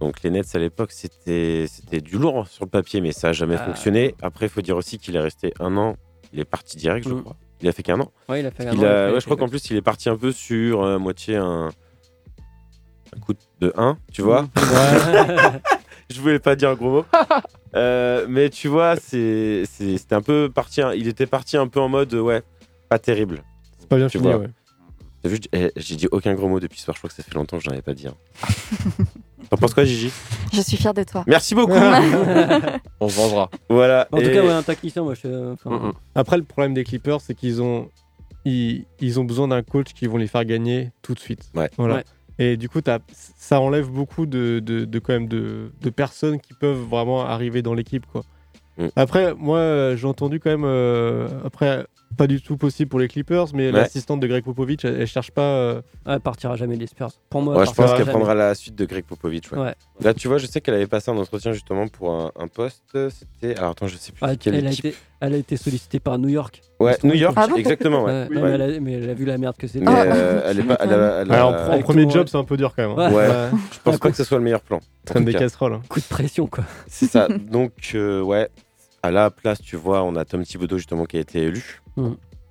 Donc les Nets à l'époque, c'était c'était du lourd sur le papier, mais ça n'a jamais Ah. fonctionné. Après, il faut dire aussi qu'il est resté un an. Il est parti direct, je Mm. crois. Il a fait qu'un an. Ouais, il a fait un an, a- ouais, je crois qu'en plus, il est parti un peu sur euh, moitié un, un coup de 1, tu vois. je voulais pas dire un gros mot. Euh, mais tu vois, c'est- c'est- c'était un peu parti. Il était parti un peu en mode, ouais, pas terrible. C'est pas bien Tu fini, vois. ouais. T'as vu, eh, j'ai dit aucun gros mot depuis ce soir. Je crois que ça fait longtemps que je n'en avais pas dit. hein. T'en penses quoi, Gigi? Je suis fière de toi. Merci beaucoup. On se vengera. voilà. En tout et- cas, ouais, un tacticien, moi, je. enfin, Mm, mm. Après, le problème des Clippers, c'est qu'ils ont, ils, ils ont besoin d'un coach qui vont les faire gagner tout de suite. Ouais. Voilà. Ouais. Et du coup, ça enlève beaucoup de, de, de- quand même de, de personnes qui peuvent vraiment arriver dans l'équipe, quoi. Mm. Après, moi, euh, j'ai entendu quand même, euh, après, pas du tout possible pour les Clippers, mais Ouais. l'assistante de Greg Popovich, elle, elle cherche pas. euh, Elle partira jamais des Spurs. Pour moi, Ouais, je pense qu'elle prendra la suite de Greg Popovich. ouais. Ouais. Là, tu vois, je sais qu'elle avait passé un entretien justement pour un, un poste. C'était. Alors, attends, je sais plus Ah, quelle elle, a été, elle a été sollicitée par New York. Ouais, New York, Ah exactement. Ouais. Mais, elle a, mais elle a vu la merde que c'était. Mais euh, elle est pas. Elle a- elle a- Alors, en, premier job, c'est un peu dur quand même. hein. Ouais. Je pense pas que ce soit le meilleur plan. Traîne des cas. casseroles. hein. Coup de pression, quoi. C'est ça. Donc, euh, ouais, à la place, tu vois, on a Tom Thibodeau justement qui a été élu.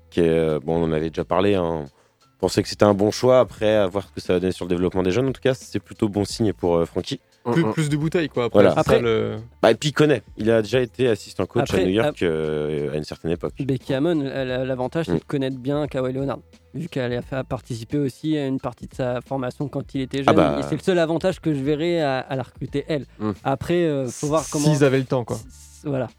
Qui est, euh, bon, on en avait déjà parlé. Hein. On pensait que c'était un bon choix. Après, à voir ce que ça va donner sur le développement des jeunes. En tout cas, c'est plutôt bon signe pour euh, Francky. Plus, Mm, mm. plus de bouteilles, quoi. Après, Voilà. Après- ça, le- Bah, et puis, il connaît. Il a déjà été assistant coach Après, à New York euh, à une certaine époque. Becky Hammon, elle a l'avantage, c'est Mm. de connaître bien Kawhi Leonard. Vu qu'elle a fait participer aussi à une partie de sa formation quand il était jeune. Ah bah. Et c'est le seul avantage que je verrais à, à la recruter, elle. Mm. Après, euh, faut voir comment. S'ils avaient le temps, quoi. Voilà.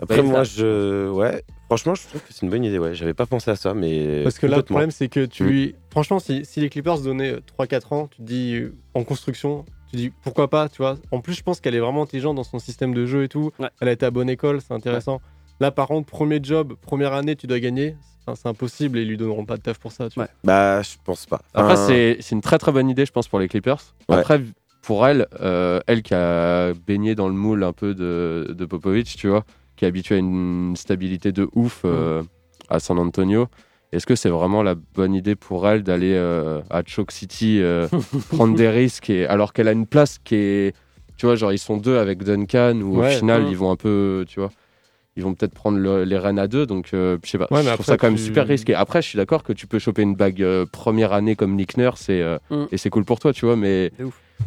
Après, Ouais, moi, ça. je. Ouais, franchement, je trouve que c'est une bonne idée. Ouais, j'avais pas pensé à ça, mais. Parce que là, le problème, c'est que tu Mm. lui. Franchement, si, si les Clippers donnaient 3-4 ans, tu te dis euh, en construction, tu te dis pourquoi pas, tu vois. En plus, je pense qu'elle est vraiment intelligente dans son système de jeu et tout. Ouais. Elle a été à bonne école, c'est intéressant. Là, par contre, premier job, première année, tu dois gagner. Enfin, c'est impossible et ils lui donneront pas de taf pour ça, tu vois. Ouais. Bah, je pense pas. Après, Enfin, c'est c'est une très très bonne idée, je pense, pour les Clippers. Ouais. Après, pour elle, euh, elle qui a baigné dans le moule un peu de, de Popovic, tu vois, qui est habituée à une stabilité de ouf euh, à San Antonio, est-ce que c'est vraiment la bonne idée pour elle d'aller euh, à Choke City euh, prendre des risques et, alors qu'elle a une place qui est. Tu vois, genre, ils sont deux avec Duncan, ou Ouais. au final, ils vont un peu. Tu vois. Ils vont peut-être prendre le- les rênes à deux, donc euh, je sais pas. Ouais, mais je trouve après, ça quand même tu- super risqué. Après, je suis d'accord que tu peux choper une bague euh, première année comme Nick Nurse et, euh, Mm. et c'est cool pour toi, tu vois, mais,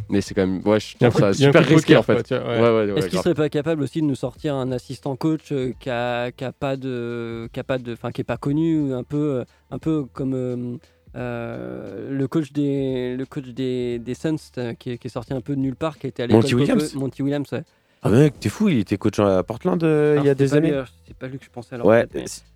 mais c'est quand même. Ouais, je trouve ça super risqué poker, en fait. quoi, tu vois, ouais. Ouais, ouais, ouais, Est-ce qu'il serait pas capable aussi de nous sortir un assistant coach euh, qui a, qui a pas de, qui a pas de, enfin qui est pas connu, un peu, un peu comme euh, euh, le coach des, le coach des, des Suns qui, est, qui est sorti un peu de nulle part, qui été à l'école Monty Williams Popo- Monty Williams, ouais. Ah mec, t'es fou, il était coach à Portland euh, il y a des années. euh, C'est pas lui que je pensais alors. Ouais,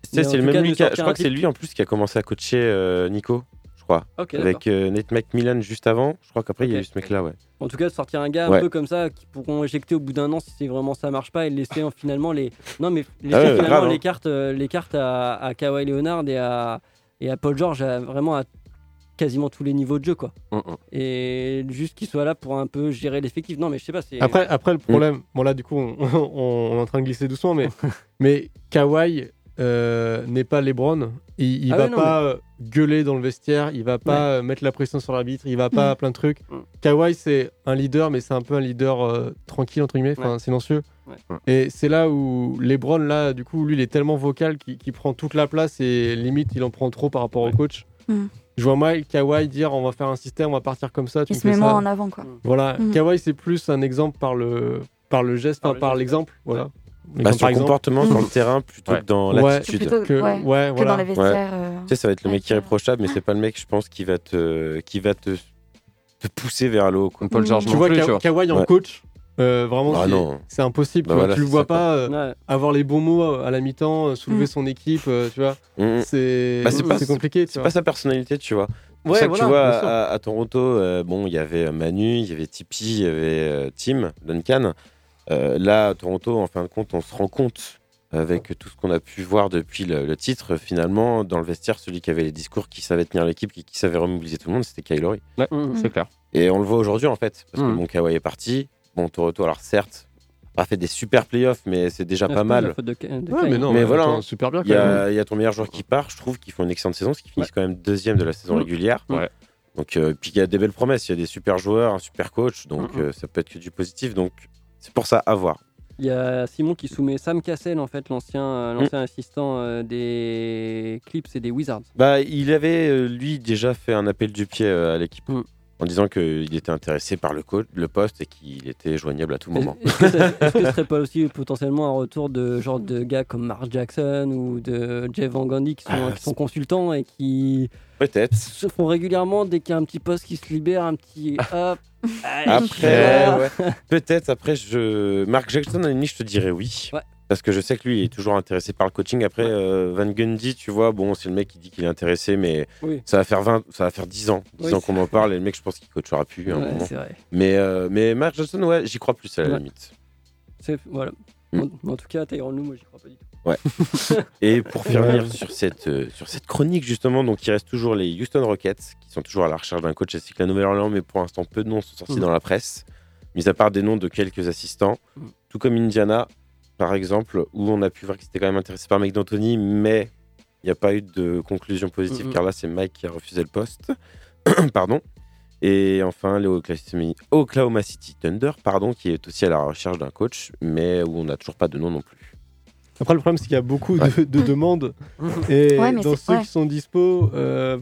c'est le même cas, lui je crois que c'est lui en plus qui a commencé à coacher euh, Nico, je crois. Avec euh, Nate McMillan juste avant. Je crois qu'après il y a eu ce mec-là, ouais. En tout cas, de sortir un gars Ouais. un peu comme ça qui pourront éjecter au bout d'un an si vraiment ça marche pas et laisser en- finalement les non mais laisser Ah ouais, finalement grave, hein. les cartes les cartes à, à Kawhi Leonard et à et à Paul George à- vraiment à quasiment tous les niveaux de jeu quoi. Mm, mm. Et juste qu'il soit là pour un peu gérer l'effectif. Non mais je sais pas c'est Après, après le problème, bon là du coup on, on- on est en train de glisser doucement, mais, mais Kawhi euh, n'est pas LeBron. Il, il Ah va ouais, non, pas euh, gueuler dans le vestiaire, il va pas euh, mettre la pression sur l'arbitre, il va pas plein de trucs. Mm. Kawhi c'est un leader, mais c'est un peu un leader euh, tranquille entre guillemets, enfin Ouais. silencieux. Ouais. Et c'est là où LeBron là, du coup lui il est tellement vocal qu'il qu'il prend toute la place et limite il en prend trop par rapport au coach. Mm. Je vois mal Kawhi dire on va faire un système, on va partir comme ça. Tu Il me se met moins en avant, quoi. Voilà, Mhm. Kawhi c'est plus un exemple par le par le geste, Par l'exemple, voilà. Bah, sur le comportement sur Mm. le terrain plutôt Ouais. que dans Ouais. l'attitude. Que, ouais, Que voilà. dans les vestiaires. euh, Tu sais, ça va être le mec euh, irréprochable, mais c'est pas le mec, je pense, qui va te, qui va te, te pousser vers le haut. quoi. Paul Mm. George Tu vois. Kawhi en Ouais. coach, euh, vraiment, Ah c'est- impossible. Bah tu vois. voilà, tu le vois pas euh, Ouais. avoir les bons mots à la mi-temps, euh, soulever Mm. son équipe, euh, tu vois. Mm. C'est Bah, compliqué, C'est pas sa personnalité, tu vois. Ouais, ça que voilà, tu vois, à, à Toronto, euh, bon, il y avait Manu, il y avait Tipeee, il y avait euh, Tim, Duncan. Euh, là, à Toronto, en fin de compte, on se rend compte, avec tout ce qu'on a pu voir depuis le, le titre, finalement, dans le vestiaire, celui qui avait les discours, qui savait tenir l'équipe, qui, qui savait remobiliser tout le monde, c'était Kylori. Ouais, Mm. c'est clair. Et on le voit aujourd'hui, en fait, parce que bon, Kawhi est parti. Bon, Toronto, alors certes, pas fait des super playoffs, mais c'est déjà Ah, pas mal. de de Ouais, mais non, Mais mais voilà, hein. super bien Il y, a, y a ton meilleur joueur qui part, je trouve, qui font une excellente saison, parce qu'ils finissent quand même deuxième de la saison régulière. Ouais. Donc, euh, puis il y a des belles promesses, il y a des super joueurs, un super coach, donc Mm, euh, ça peut être que du positif. Donc, c'est pour ça à voir. Il y a Simon qui soumet Sam Cassell en fait l'ancien euh, Mm. l'ancien assistant euh, des Clips et des Wizards. Bah, il avait, euh, lui, déjà fait un appel du pied euh, à l'équipe. Mm. En disant qu'il était intéressé par le, poste et qu'il était joignable à tout moment. Est-ce que, ce serait pas aussi potentiellement un retour de genre de gars comme Mark Jackson ou de Jeff Van Gundy qui sont, Ah, qui sont consultants et qui Peut-être. se font régulièrement dès qu'il y a un petit poste qui se libère, un petit hop. allez, Après, ouais. peut-être après, je... Mark Jackson, à la limite, je te dirais oui. Ouais. Parce que je sais que lui, il est toujours intéressé par le coaching. Après, euh, Van Gundy, tu vois, bon, c'est le mec qui dit qu'il est intéressé, mais Oui. ça va faire 20, ça va faire 10 ans, 10 Oui, ans qu'on en parle, et le mec, je pense qu'il coachera plus à un Ouais, moment. c'est vrai. Mais, euh, mais Mark Jackson, ouais, j'y crois plus à la Ouais. limite. Voilà. Mm. En, en tout cas, Tyronn Lue, moi j'y crois pas du tout. Et pour finir Ouais. sur cette, euh, sur cette chronique, justement, donc il reste toujours les Houston Rockets, qui sont toujours à la recherche d'un coach ainsi que la Nouvelle-Orléans, mais pour l'instant, peu de noms sont sortis Mm. dans la presse, mis à part des noms de quelques assistants, Mm. tout comme Indiana, par exemple, où on a pu voir qu'ils étaient quand même intéressés par Mike D'Antoni, mais il n'y a pas eu de conclusion positive, Mm, car là, c'est Mike qui a refusé le poste. pardon. Et enfin, les Oklahoma- City Thunder, pardon, qui est aussi à la recherche d'un coach, mais où on n'a toujours pas de nom non plus. Après, le problème, c'est qu'il y a beaucoup de, de demandes. Et Ouais, dans ceux ouais. qui sont dispo, euh,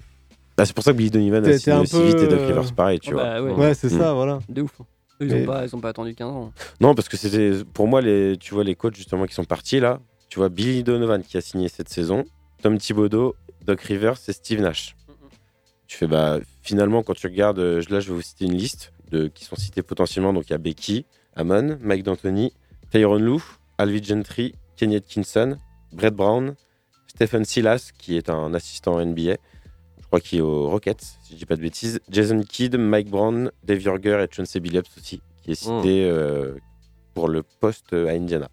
Bah, c'est pour ça que Billy Donovan a signé un aussi peu, vite et Doc Rivers pareil, tu Ah vois. bah ouais, ouais, c'est Mm. ça, voilà. de ouf. Ils Mais- ont pas, pas attendu 15 ans. Non, parce que c'était pour moi les, tu vois les coachs justement qui sont partis là. Tu vois Billy Donovan qui a signé cette saison, Tom Thibodeau, Doc Rivers et Steve Nash. Tu fais bah finalement quand tu regardes, euh, là je vais vous citer une liste de qui sont cités potentiellement. Donc il y a Becky, Amon, Mike D'Antoni, Tyron Lue, Alvin Gentry, Kenny Atkinson, Brett Brown, Stephen Silas qui est un assistant NBA. Je crois qu'il est aux Rockets, si je dis pas de bêtises. Jason Kidd, Mike Brown, Dave Yorger et Chauncey Billups aussi, qui est cité euh, pour le poste à Indiana.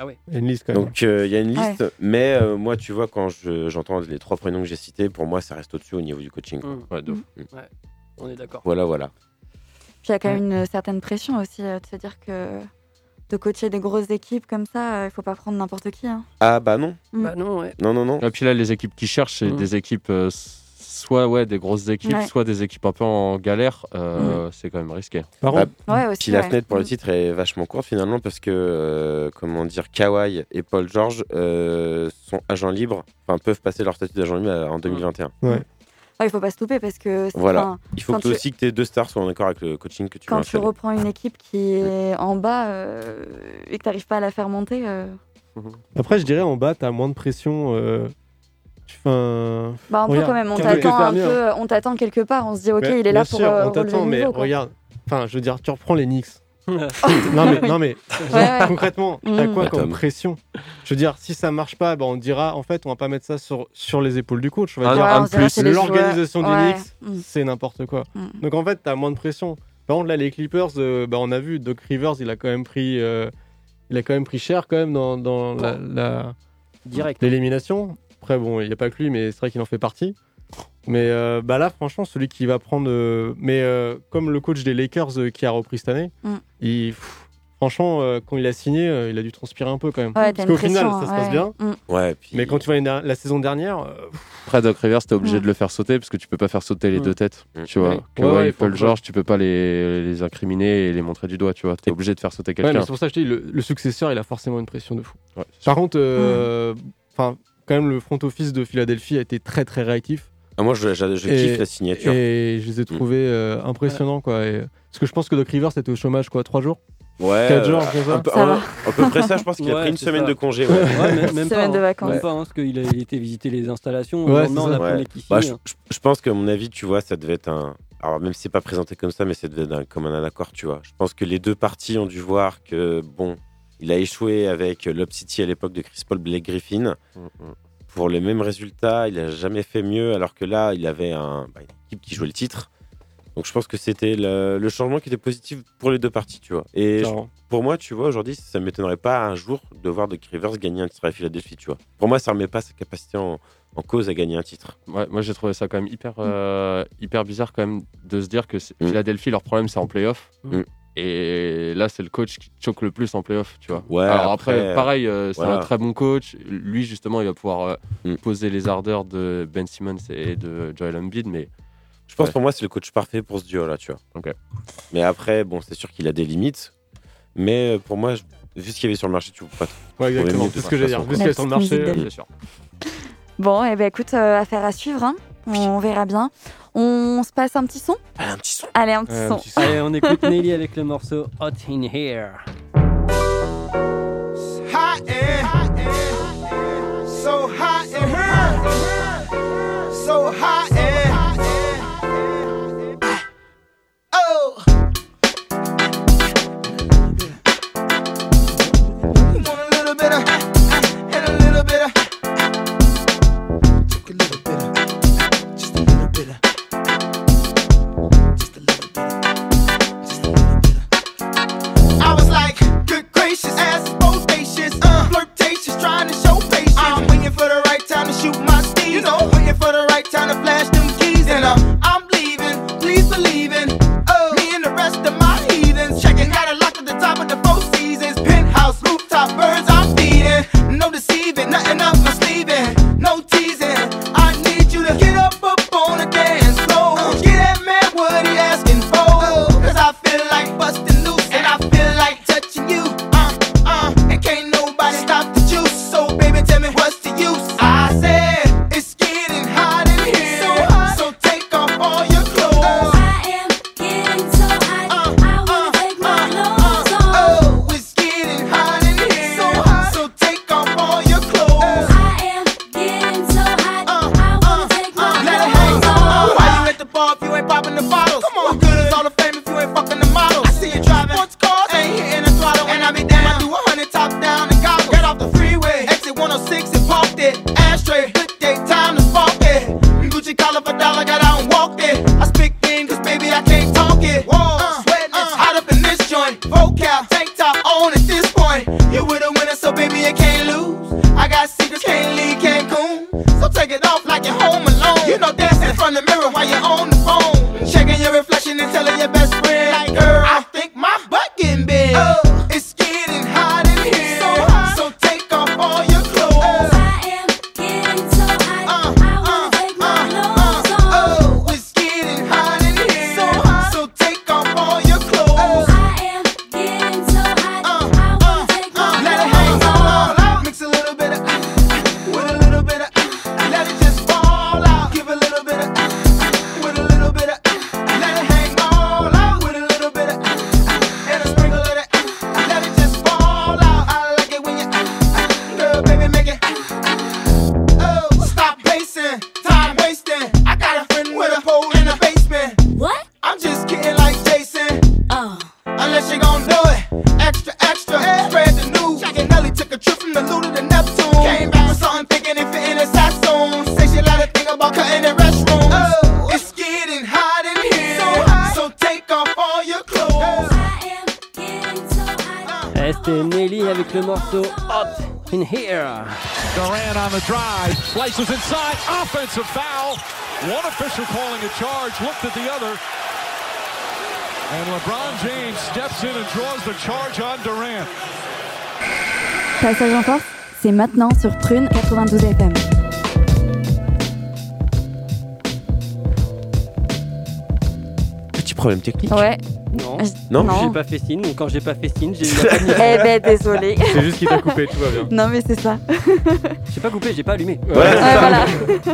Il y a une liste quand même. Donc euh, il y a une Ouais. liste, mais euh, moi tu vois quand je- j'entends les trois prénoms que j'ai cités, pour moi ça reste au-dessus au niveau du coaching. quoi. Mm. Ouais, de ouf. On est d'accord. Voilà, voilà. Puis il y a quand même une certaine pression aussi euh, de se dire que de coacher des grosses équipes comme ça, euh, il faut pas prendre n'importe qui. hein. Ah bah non, Mm. Bah non, ouais. non, non, non. Et puis là, les équipes qui cherchent, c'est Mm. des équipes, euh, soit ouais, des grosses équipes, Ouais. soit des équipes un peu en galère. euh, C'est quand même risqué. Par Bah, contre, Ouais, aussi. Puis la fenêtre pour le Mm. titre est vachement courte finalement parce que, euh, comment dire, Kawhi et Paul George euh, sont agents libres, enfin peuvent passer leur statut d'agent libre en 2021. Ouais, il faut pas se louper parce que c'est- Voilà. enfin, Il faut que tu- aussi que tes deux stars soient en accord avec le coaching que tu quand tu reprends une équipe qui est en bas euh, et que tu n'arrives pas à la faire monter, euh, après, je dirais en bas, t'as moins de pression. euh, tu un. bah un peu Regarde, quand même. On tu t'attend un peu, on t'attend quelque part. On se dit ok, il est là pour sûr, on t'attend, mais niveau. regarde. Enfin, je veux dire, tu reprends les Knicks. non mais, non mais Ouais, ouais. concrètement, t'as quoi Bah, comme pression Je veux dire, si ça marche pas, bah, on dira en fait, on va pas mettre ça sur, sur les épaules du coach. On va Un- dire, Ouais, dirait plus, l'organisation du. Knicks, Mm. c'est n'importe quoi. Mm. Donc en fait, t'as moins de pression. Par contre, là, les Clippers, euh, bah, on a vu Doc Rivers, il a quand même pris, euh, il a quand même pris cher quand même dans, dans la- la, Direct. l'élimination. Après, bon, il n'y a pas que lui, mais c'est vrai qu'il en fait partie. Mais euh, bah là, franchement, celui qui va prendre. euh, mais euh, comme le coach des Lakers euh, qui a repris cette année, Mm. il, pff, franchement, euh, quand il a signé, euh, il a dû transpirer un peu quand même. Ouais, t'as Parce une qu'au final, pression, ça se ouais. passe bien. Mm. Ouais, puis... Mais quand tu vois la, la saison dernière, euh, Après, Doc Rivers, t'es obligé Mm. de le faire sauter parce que tu peux pas faire sauter les Mm. deux têtes. Mm. Tu vois, Ouais, ouais, Paul George, tu peux pas les, les incriminer et les montrer du doigt. Tu vois, t'es obligé de faire sauter ouais, quelqu'un. c'est pour ça que je te dis, le, le successeur, il a forcément une pression de fou. Ouais. Par contre, euh, enfin, quand même, le front office de Philadelphie a été très très réactif. Ah, moi, je, je- je Et- kiffe la signature. Et je les ai trouvés euh, impressionnants, quoi. Et- parce que je pense que Doc Rivers était au chômage, quoi, trois jours. Ouais, Quatre jours, euh, c'est ça un peu, Ça un- peu près ça, je pense qu'il a pris une semaine ça. de congé. ouais. Ouais, même, même Semaine pas, de hein. vacances. Même pas, hein, parce qu'il a, il était visiter les installations. Ouais, lendemain, on qu'il Bah, je, je- je pense qu'à mon avis, tu vois, ça devait être un. Alors, même si c'est pas présenté comme ça, mais ça devait être un, comme un accord, tu vois. Je pense que les deux parties ont dû voir que, bon, il a échoué avec Lob City à l'époque de Chris Paul Blake Griffin. Mm, mm. Pour le même résultat, il a jamais fait mieux, alors que là, il avait un, bah, une équipe qui jouait le titre. Donc, je pense que c'était le, le changement qui était positif pour les deux parties, tu vois. Et je- pour moi, tu vois, aujourd'hui, ça m'étonnerait pas un jour de voir Doc Rivers gagner un titre à Philadelphie, tu vois. Pour moi, ça remet pas sa capacité en, en cause à gagner un titre. Ouais, moi j'ai trouvé ça quand même hyper, euh, hyper bizarre quand même de se dire que Mm. Philadelphie, leur problème c'est en playoff. Mm. Et là, c'est le coach qui choque le plus en playoff, tu vois. Ouais, Alors après, après, pareil, euh, c'est voilà. un très bon coach. Lui, justement, il va pouvoir euh, Mm. poser les ardeurs de Ben Simmons et de Joel Embiid, mais Je pense Ouais. pour moi, c'est le coach parfait pour ce duo-là, tu vois. Ok. Mais après, bon, c'est sûr qu'il a des limites. Mais euh, pour moi, je- vu ce qu'il y avait sur le marché, tu peux pas. Ouais, exactement. C'est ce que j'allais dire. Vu ce qu'il y a sur le marché. euh, bien sûr. Bon, et ben écoute, euh, affaire à suivre. hein. On verra bien. On se passe un petit son Allez, un petit son. Allez, un petit un son. petit son. Allez, on écoute Nelly avec le morceau Hot in Here. hot in, in Here. Durant on the drive, slices inside, offensive foul. One official calling a charge, looked at the other. And LeBron James steps in and draws the charge on Durant. Passage en force, c'est maintenant sur Prune 92 FM. Petit problème technique. Ouais. Non. Non Non. J'ai pas fait signe, donc quand j'ai pas fait signe, j'ai eu la panique. Eh ben désolé. C'est juste qu'il t'a coupé, tout va bien. Non mais c'est ça. J'ai pas coupé, j'ai pas allumé. Ouais, c'est Ouais, ça. voilà.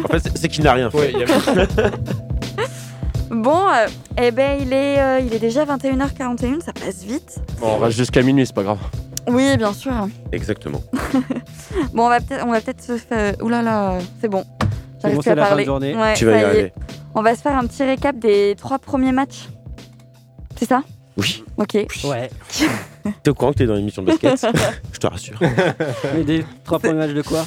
En fait, c'est- qu'il n'a rien fait. Ouais, il y avait- Bon, euh, eh ben il est, euh, il est déjà 21h41, ça passe vite. Bon, on reste jusqu'à minuit, c'est pas grave. Oui, bien sûr. Exactement. Bon, on va peut-être, on va peut-être se faire. Ouh là là, c'est bon. J'arrive bon, plus à la fin de journée. Ouais, tu vas y arriver. On va se faire un petit récap des trois premiers matchs. C'est ça Oui. Ok. Ouais. T'es au courant que t'es dans l'émission de basket Je te rassure. Mais des trois premiers matchs de quoi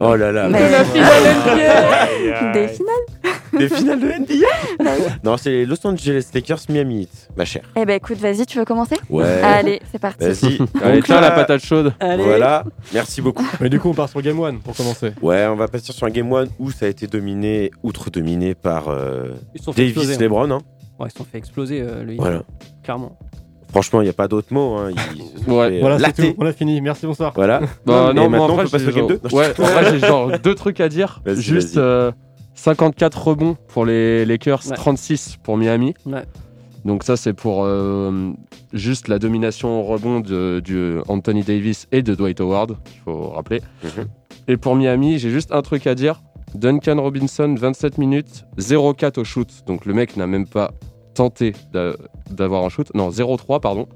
Oh là là. Mais- la finale Des finales Des finales de NBA Non, c'est les Los Angeles Lakers Miami Heat, ma chère. Eh ben écoute, vas-y, tu veux commencer Ouais. Allez, c'est parti. Vas-y. Allez, tiens, la patate chaude. Allez. Voilà. Merci beaucoup. Mais du coup, on part sur Game 1 pour commencer. Ouais, on va passer sur un Game 1 où ça a été dominé, outre dominé par euh, Davis hein. LeBron. hein. Ouais, ils se sont fait exploser, euh, le Voilà. clairement. Franchement, il n'y a pas d'autre mot. Hein. Ouais. euh, Voilà, c'est tout. On a fini. Merci, bonsoir. Voilà. Bah, Et non, maintenant, en on vrai, peut passer j'ai au game genre- 2 Non, Ouais, en vrai, j'ai genre deux trucs à dire. Vas-y, Juste vas-y. euh, 54 rebonds pour les Lakers, Ouais. 36 pour Miami. Ouais. Donc ça, c'est pour euh, juste la domination au rebond de, du Anthony Davis et de Dwight Howard, il faut rappeler. Mhm. Et pour Miami, j'ai juste un truc à dire. Duncan Robinson, 27 minutes, 0-4 au shoot. Donc le mec n'a même pas tenté d'a- d'avoir un shoot. Non, 0-3, pardon.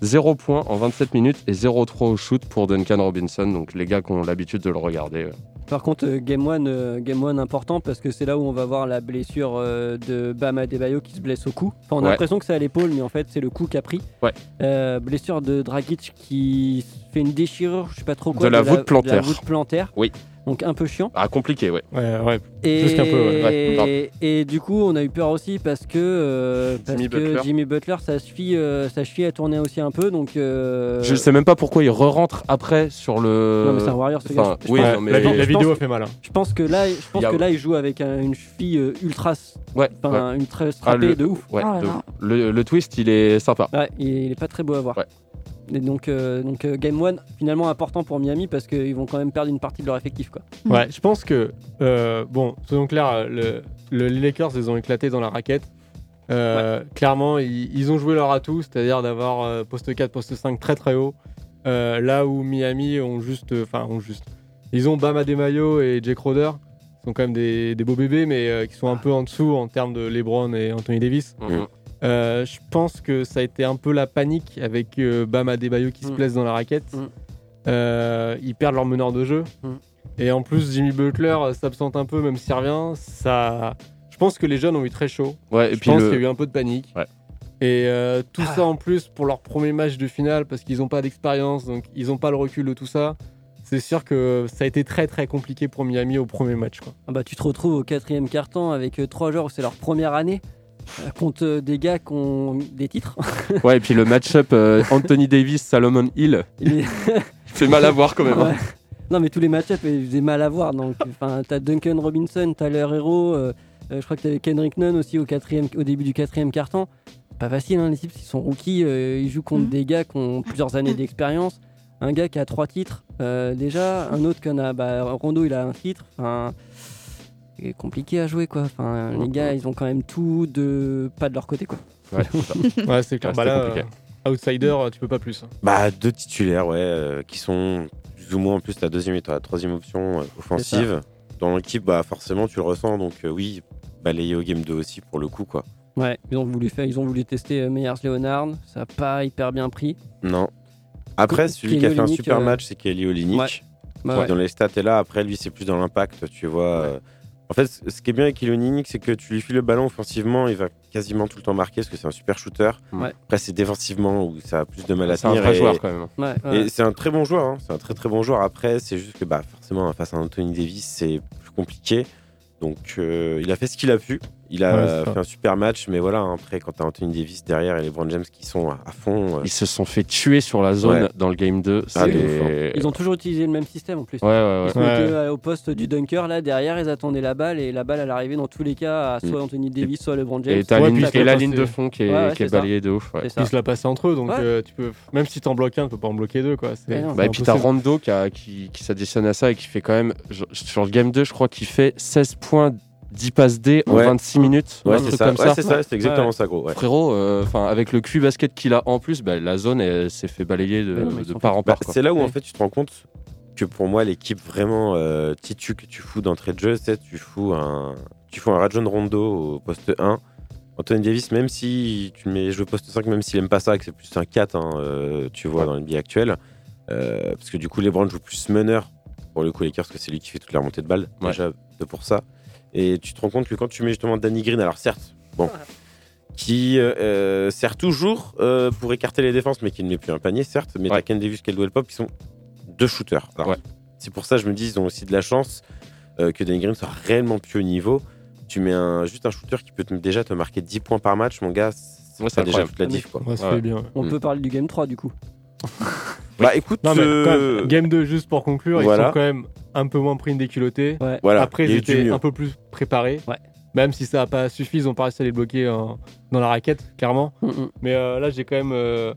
0 points en 27 minutes et 0-3 au shoot pour Duncan Robinson. Donc les gars qui ont l'habitude de le regarder. euh, Par contre, euh, Game 1, euh, Game 1 important parce que c'est là où on va voir la blessure de Bama Debayo qui se blesse au cou. Enfin, on a Ouais. l'impression que c'est à l'épaule, mais en fait, c'est le cou qui a pris. Ouais. Euh, blessure de Dragic qui fait une déchirure, je sais pas trop quoi. De la voûte De la plantaire. voûte plantaire. Oui. Donc un peu chiant. Ah, compliqué, ouais. Ouais, ouais. Et, Plus qu'un peu, ouais. Et du coup, on a eu peur aussi parce que, euh, parce Jimmy que Butler. Jimmy Butler, sa cheville, euh, sa cheville a tourné aussi un peu. Donc, euh, Je sais même pas pourquoi il re-rentre après sur le. Non, mais c'est un Warrior, ce gars. Enfin, Je oui, pense- non, mais la, vidéo a fait mal. hein. Je pense que là, je pense que là, il joue avec un- une cheville euh, ultra, Ouais, enfin, ouais. une très Ah, strappée le- de ouf. ouais, Oh de ouf. Le, le twist, il est sympa. Ouais, il il est pas très beau à voir. Ouais. Et donc, euh, donc euh, Game 1, finalement important pour Miami parce qu'ils vont quand même perdre une partie de leur effectif. Quoi. Ouais, je pense que, euh, bon, soyons clairs, le, le- les Lakers, ils ont éclaté dans la raquette. Euh, Clairement, ils, ils ont joué leur atout, c'est-à-dire d'avoir euh, poste 4, poste 5 très très haut. Euh, là où Miami ont juste, euh, enfin, ont juste. Ils ont Bam Adebayo et Jake Crowder, qui sont quand même des, des beaux bébés, mais euh, qui sont un peu en dessous en termes de LeBron et Anthony Davis. Mhm. Euh, je pense que ça a été un peu la panique avec euh, Bam Adebayo qui se Mm. blesse dans la raquette. Mm. Euh, ils perdent leur meneur de jeu. Mm. Et en plus, Jimmy Butler euh, s'absente un peu, même s'il revient. Ça... Je pense que les jeunes ont eu très chaud. Ouais, et je puis pense le- qu'il y a eu un peu de panique. Ouais. Et euh, tout ça en plus pour leur premier match de finale, parce qu'ils n'ont pas d'expérience, donc ils n'ont pas le recul de tout ça. C'est sûr que ça a été très très compliqué pour Miami au premier match. Quoi. Ah bah, tu te retrouves au quatrième carton avec trois joueurs où c'est leur première année contre euh, des gars qui ont des titres. Ouais, et puis le match-up euh, Anthony Davis, Salomon Hill, Il est- fait mal à voir quand même. hein. Ouais. Non, mais tous les match-ups, ils faisaient mal à voir. Donc, enfin, t'as Duncan Robinson, t'as leur héros. euh, euh, je crois que t'avais Kendrick Nunn aussi au, quatrième, au début du quatrième carton. Pas facile, hein, les types, ils sont rookies. euh, ils jouent contre Mhm. des gars qui ont plusieurs années d'expérience. Un gars qui a trois titres euh, déjà, un autre qui en a. Bah, Rondo, il a un titre. Enfin, c'est compliqué à jouer, quoi. Enfin, les gars, ils ont quand même tout de pas de leur côté, quoi. Ouais, c'est. Ouais, clair. Ouais, Bah c'était là, compliqué. euh, outsider, euh, tu peux pas plus. hein. Bah, deux titulaires, ouais, euh, qui sont plus ou moins en plus la deuxième et la troisième option euh, offensive. Dans l'équipe, bah, forcément, tu le ressens. Donc, euh, oui, balayer au game 2 aussi pour le coup, quoi. Ouais, ils ont voulu faire, ils ont voulu tester euh, Meyers Leonard, ça n'a pas hyper bien pris. Non. Après, Kelly celui qui a fait un super euh, match, c'est Kelly Olynyk. Ouais. Bah ouais. Dans les stats est là. Après, lui, c'est plus dans l'impact, tu vois. En fait, ce qui est bien avec Olynyk, c'est que tu lui files le ballon offensivement, il va quasiment tout le temps marquer parce que c'est un super shooter. Ouais. Après, c'est défensivement où ça a plus de mal à C'est un tenir. vrai et- joueur quand même. Ouais, ouais. Et c'est un très bon joueur, hein. c'est un très très bon joueur. Après, c'est juste que bah, forcément, face à Anthony Davis, c'est plus compliqué. Donc, euh, il a fait ce qu'il a pu. Il a Ouais, c'est ça. fait un super match, mais voilà, hein, après, quand t'as Anthony Davis derrière et les Brown James qui sont à, à fond. euh, Ils se sont fait tuer sur la zone Ouais. dans le game 2. Ah, hein. Ils ont toujours utilisé le même système en plus. Ouais, ouais, ouais. Ils se mettaient euh, au poste du dunker, là derrière, ils attendaient la balle et la balle elle arrivait dans tous les cas à soit Anthony Davis, soit LeBron James. Et t'as Ouais, ligne- et la ligne de fond qui est, Ouais, ouais, qui est c'est ça. balayée de ouf. Ils se la passaient entre eux, donc Ouais. euh, tu peux, même si t'en bloques un, tu peux pas en bloquer deux. Quoi. Bah, et puis t'as. Rondo qui, qui, qui s'additionne à ça et qui fait quand même, sur le game 2, je crois qu'il fait 16 points, 10 passes D en Ouais. 26 minutes. Ouais, un c'est truc ça, ouais, c'est ça, c'est exactement Ouais. ça, gros. ouais. Frérot, euh, enfin avec le cul basket qu'il a en plus, bah, la zone elle s'est fait balayer de, non, part en Bah, part. quoi. c'est là où en fait tu te rends compte que pour moi l'équipe vraiment euh, titu que tu fous d'entrée de jeu, c'est tu fous un tu fous un Rajon Rondo au poste 1. Anthony Davis, même si tu le mets au poste 5, même s'il aime pas ça, que c'est plus un 4, hein, euh, tu vois, dans le NBA actuel. Euh, parce que du coup, les Browns jouent plus meneur pour le coup, les parce que c'est lui qui fait toute la remontée de balles, Ouais. déjà de pour ça. Et tu te rends compte que quand tu mets justement Danny Green, alors certes, bon, qui euh, euh, sert toujours euh, pour écarter les défenses, mais qui ne met plus un panier, certes, mais Ouais. Ken Davis, Caldwell Pop, qui sont deux shooters. Alors, Ouais. C'est pour ça, je me dis, ils ont aussi de la chance euh, que Danny Green soit réellement plus haut niveau. Tu mets un, juste un shooter qui peut te- déjà te marquer 10 points par match, mon gars, c'est Ouais, déjà toute la diff. Quoi. Ouais, ça Ouais. fait bien. On Mm. peut parler du game 3 du coup. Bah écoute, Non, mais euh, quand même, game 2, juste pour conclure, voilà. ils sont quand même un peu moins pris une déculottée. Ouais. voilà, Après, ils étaient mieux. un peu plus préparés. Ouais. Même si ça n'a pas suffi, ils ont pas réussi à les bloquer en- dans la raquette, clairement. Mm, mm. Mais euh, là, j'ai quand même. euh,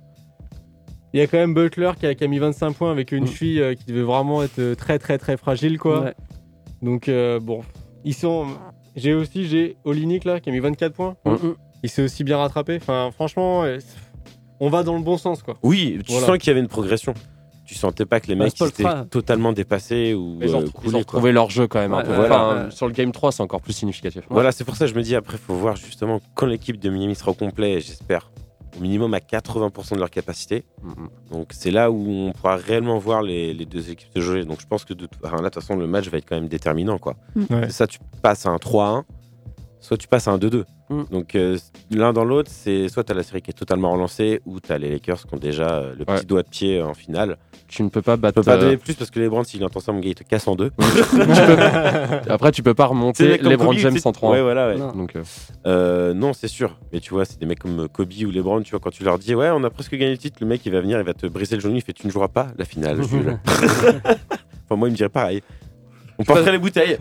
Il y a quand même Butler qui a, qui a mis 25 points avec une Mm. cheville euh, qui devait vraiment être euh, très, très, très fragile, quoi. Ouais. Donc, euh, bon. Ils sont. J'ai aussi j'ai Olinik là qui a mis 24 points. Mm, mm. Il s'est aussi bien rattrapé. Enfin, franchement, euh, on va dans le bon sens, quoi. Oui, tu Voilà. sens qu'il y avait une progression. Tu sentais pas que les Bah, mecs étaient totalement dépassés ou Ils ont, euh, ils ont retrouvé leur jeu quand même. un Ouais, peu. ouais, Enfin, ouais, ouais. Sur le game 3, c'est encore plus significatif. Voilà, c'est pour ça que je me dis après, faut voir justement quand l'équipe de Miami sera au complet, j'espère, au minimum à 80% de leur capacité. Mhm. Donc c'est là où on pourra réellement voir les, les deux équipes se jouer. Donc je pense que de, enfin, là, de toute façon, le match va être quand même déterminant. quoi. Ouais. C'est ça, tu passes à un 3-1, soit tu passes à un 2-2. Mm. Donc euh, l'un dans l'autre, c'est soit tu as la série qui est totalement relancée, ou tu as les Lakers qui ont déjà euh, le petit doigt de pied en finale. Tu ne peux pas battre. peux pas euh, donner plus parce que les Brands, s'il entend ça, mon gars, il te casse en deux. Après, tu peux pas Tu remonter les Kobe, James tu en 3 Ouais, voilà, ouais. Non. Donc, euh, Euh, non, c'est sûr. Mais tu vois, c'est des mecs comme Kobe ou LeBron, tu vois, quand tu leur dis, ouais, on a presque gagné le titre, le mec, il va venir, il va te briser le genou, il fait, tu ne joueras pas la finale, enfin, moi, il me dirait pareil. On porterait les bouteilles.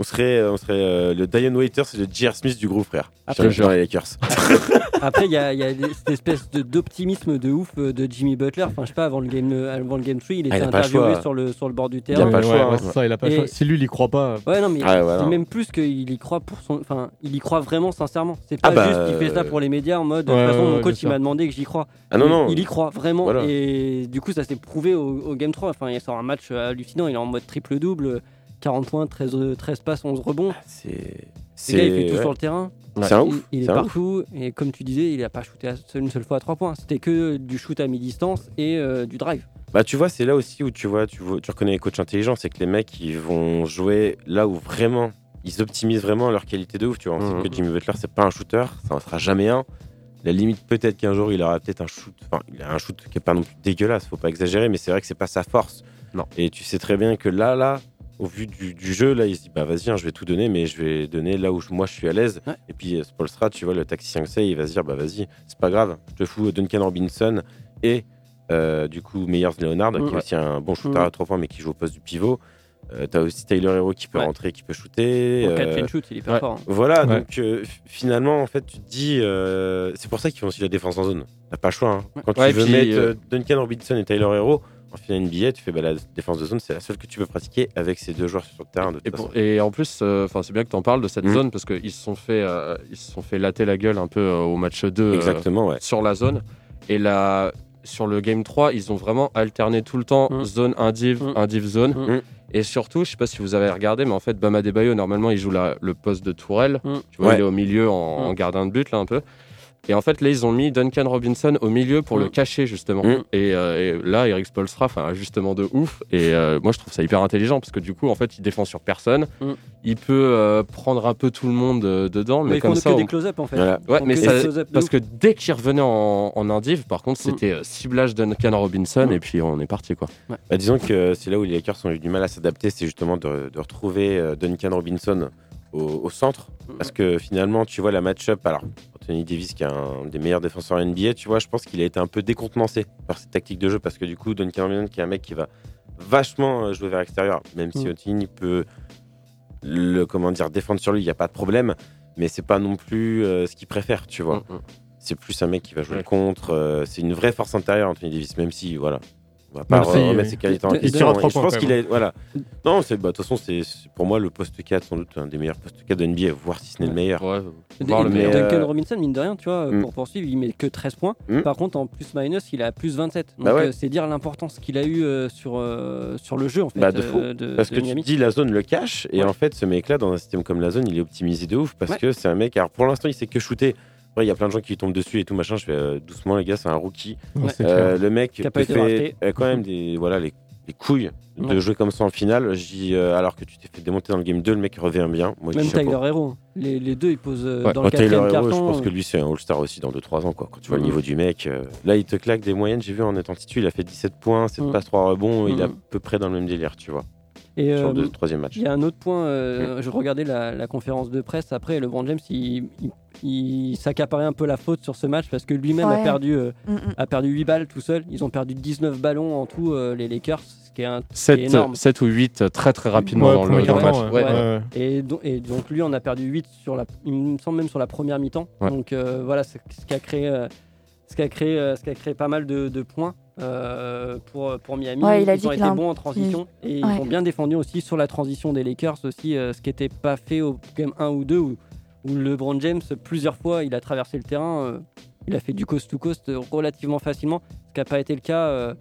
On serait, euh, on serait euh, le Diane Waiters et le J.R. Smith du groupe, frère. Après, Sur les Lakers. Après, il y a, il y a des- cette espèce de- d'optimisme de ouf euh, de Jimmy Butler. Enfin, je sais pas, avant le game, euh, avant le game 3, il était Ah, il a pas le interviewé choix. sur le, sur le bord du Il a terrain. pas le Ouais, choix, ouais, hein. c'est ça, il a pas le Et- choix. Si lui, il y croit pas. Ouais, non, mais Ah, c'est même plus qu'il y croit pour son. Enfin, il y croit vraiment sincèrement. C'est pas Ah bah, juste qu'il fait ça pour les médias en mode. de Ouais, toute façon, ouais, mon ouais, coach, il sûr. m'a demandé que j'y crois. Ah non, il, non. il y croit vraiment. Voilà. Et du coup, ça s'est prouvé au, au game 3. Enfin, il sort un match hallucinant. Il est en mode triple-double 40 points, 13, 13 passes, 11 rebonds. C'est. Le gars, il fait tout ouais. sur le terrain. C'est un Il- ouf. Il, est c'est ouf. partout. Et comme tu disais, il a pas shooté à- une seule fois à 3 points. C'était que du shoot à mi-distance et euh, du drive. Bah, tu vois, c'est là aussi où tu vois, tu, vois, tu reconnais les coachs intelligents, c'est que les mecs, ils vont jouer là où vraiment, ils optimisent vraiment leur qualité de ouf. Tu vois, on sait que Jimmy Butler, c'est pas un shooter, ça en sera jamais un. La limite, peut-être qu'un jour, il aura peut-être un shoot, enfin, il a un shoot qui est pas non plus dégueulasse, faut pas exagérer, mais c'est vrai que c'est pas sa force. Non. Et tu sais très bien que là, là, au vu du, du jeu, là, il se dit, bah vas-y, hein, je vais tout donner, mais je vais donner là où je- moi je suis à l'aise. Ouais. Et puis, euh, Spolstra, tu vois, le taxi 5 il va se dire, bah vas-y, c'est pas grave, je te fous Duncan Robinson et euh, du coup Meyers Leonard, qui est aussi un bon shooter Mm. à 3 points, mais qui joue au poste du pivot. Euh, T'as aussi Tyler Hero qui peut Ouais. rentrer, qui peut shooter. En euh, catch and shoot, il est hyper ouais. fort. hein. voilà, Ouais. donc euh, finalement, en fait, tu te dis, euh, c'est pour ça qu'ils font aussi la défense en zone. T'as pas le choix. hein. Quand Ouais, tu veux puis, mettre Duncan Robinson et Tyler Hero en finale NBA, tu fais bah, la défense de zone, c'est la seule que tu peux pratiquer avec ces deux joueurs sur le terrain. De Et, pour- et en plus, euh, enfin, c'est bien que tu en parles de cette Mhm. zone parce qu'ils se sont fait, euh, ils se sont fait latter la gueule un peu euh, au match 2 euh, Exactement, ouais. sur la zone. Et là, sur le game 3, ils ont vraiment alterné tout le temps Mhm. zone, indiv, Mhm. indiv, zone. Mhm. Et surtout, je sais pas si vous avez regardé, mais en fait, Bama Debayo, normalement, il joue la- le poste de Tourelle. Tu vois, Ouais. il est au milieu en, en gardien de but, là, un peu. Et en fait, là, ils ont mis Duncan Robinson au milieu pour le Mhm. cacher, justement. Et, euh, et là, Eric Spolstra fait un ajustement de ouf. Et euh, moi, je trouve ça hyper intelligent parce que du coup, en fait, il défend sur personne. Mhm. Il peut euh, prendre un peu tout le monde euh, dedans, mais, Mais ils comme ça. que on- des close-up en fait. Voilà. Ouais, mais que ça- Parce que dès qu'il revenait en, en indiv, par contre, Mm. c'était ciblage Duncan Robinson Mm. et puis on est parti quoi. Bah, disons que c'est là où les Lakers ont eu du mal à s'adapter, c'est justement de, de retrouver Duncan Robinson au, au centre. Parce que finalement, tu vois la match-up. Alors, Anthony Davis, qui est un des meilleurs défenseurs NBA, tu vois, je pense qu'il a été un peu décontenancé par cette tactique de jeu. Parce que du coup, Duncan Robinson, qui est un mec qui va vachement euh, jouer vers l'extérieur, même si Mm. Anthony peut le, comment dire, défendre sur lui, il n'y a pas de problème. Mais c'est pas non plus euh, ce qu'il préfère, tu vois. Mm, mm. C'est plus un mec qui va jouer Ouais. contre. euh, c'est une vraie force intérieure, Anthony Davis, même si, voilà. On va pas remettre ses qualités en il question. je pense qu'il est. Voilà. Non, bah, de toute façon, c'est, c'est pour moi le poste 4, sans doute un des meilleurs postes 4 de NBA, voire si ce n'est le meilleur. Ouais, Et- voir le et mais, meilleur. Duncan Robinson, mine de rien, tu vois, Mm. pour poursuivre, il met que 13 points. Mm. Par contre, en plus-minus, il a plus 27. Donc, Bah ouais. euh, c'est dire l'importance qu'il a eu euh, sur, euh, sur le jeu, en fait. Bah, de fou. euh, de- Parce de que tu dis la zone le cache, et Ouais. en fait, ce mec-là, dans un système comme la zone, il est optimisé de ouf parce Ouais. que c'est un mec. Alors pour l'instant, il sait que shooter. Après, il y a plein de gens qui tombent dessus et tout machin. Je fais euh, doucement, les gars, c'est un rookie. Ouais, Euh, le mec Qui a te pas été fait euh, quand même des, voilà, les, les couilles de Ouais. jouer comme ça en finale. Je dis, euh, alors que tu t'es fait démonter dans le game 2, le mec revient bien. Moi, Même. Tyler Hero. Les, les deux, ils posent euh, Ouais. dans le Tyler quatrième Hero, carton. je pense que lui, c'est un All-Star aussi dans 2-3 ans. Quoi. Quand tu vois le niveau du mec, euh, là, il te claque des moyennes. J'ai vu en étant titu, il a fait 17 points, 7 Mhm. passes, 3 rebonds. Il est à Mhm. peu près dans le même délire, tu vois, Et, sur euh, le troisième match. Il y a un autre point, euh, Mm. je regardais la, la conférence de presse après, LeBron James, il, il, il s'accaparait un peu la faute sur ce match parce que lui-même a, Ouais. perdu, euh, Mm, mm. a perdu 8 balles tout seul. Ils ont perdu 19 ballons en tout, euh, les Lakers, ce qui est, un, 7, énorme. 7 ou 8 très très rapidement Ouais, dans, le, dans le match. Ouais. ouais. Ouais. Et, do- et donc lui, on a perdu 8 sur la, il me semble même sur la première mi-temps. Ouais. Donc euh, voilà, c'est ce qui a créé, euh, ce qui a créé, euh, ce qui a créé pas mal de, de points euh, pour, pour Miami. Ouais, il a ils dit ont été a un- bons en transition et Ouais. ils ont bien défendu aussi sur la transition des Lakers aussi, euh, ce qui n'était pas fait au game 1 ou 2 où, où LeBron James plusieurs fois il a traversé le terrain, euh, il a fait du coast to coast relativement facilement, ce qui n'a pas été le cas euh,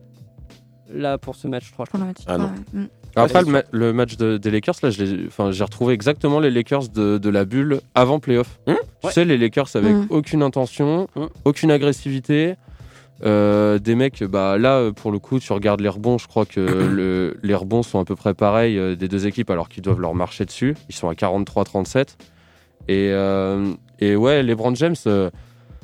là pour ce match 3 je crois. le match. Ah non. Mm. Après, le, ma- le match de- des Lakers, là, j'ai retrouvé exactement les Lakers de, de la bulle avant playoff. Hum tu Ouais. sais, les Lakers avec Hum. aucune intention, Hum. aucune agressivité. Euh, des mecs, bah là, euh, pour le coup, tu regardes les rebonds, je crois que le- les rebonds sont à peu près pareils euh, des deux équipes alors qu'ils doivent leur marcher dessus. Ils sont à 43-37. Et, euh, et ouais, les Brand James,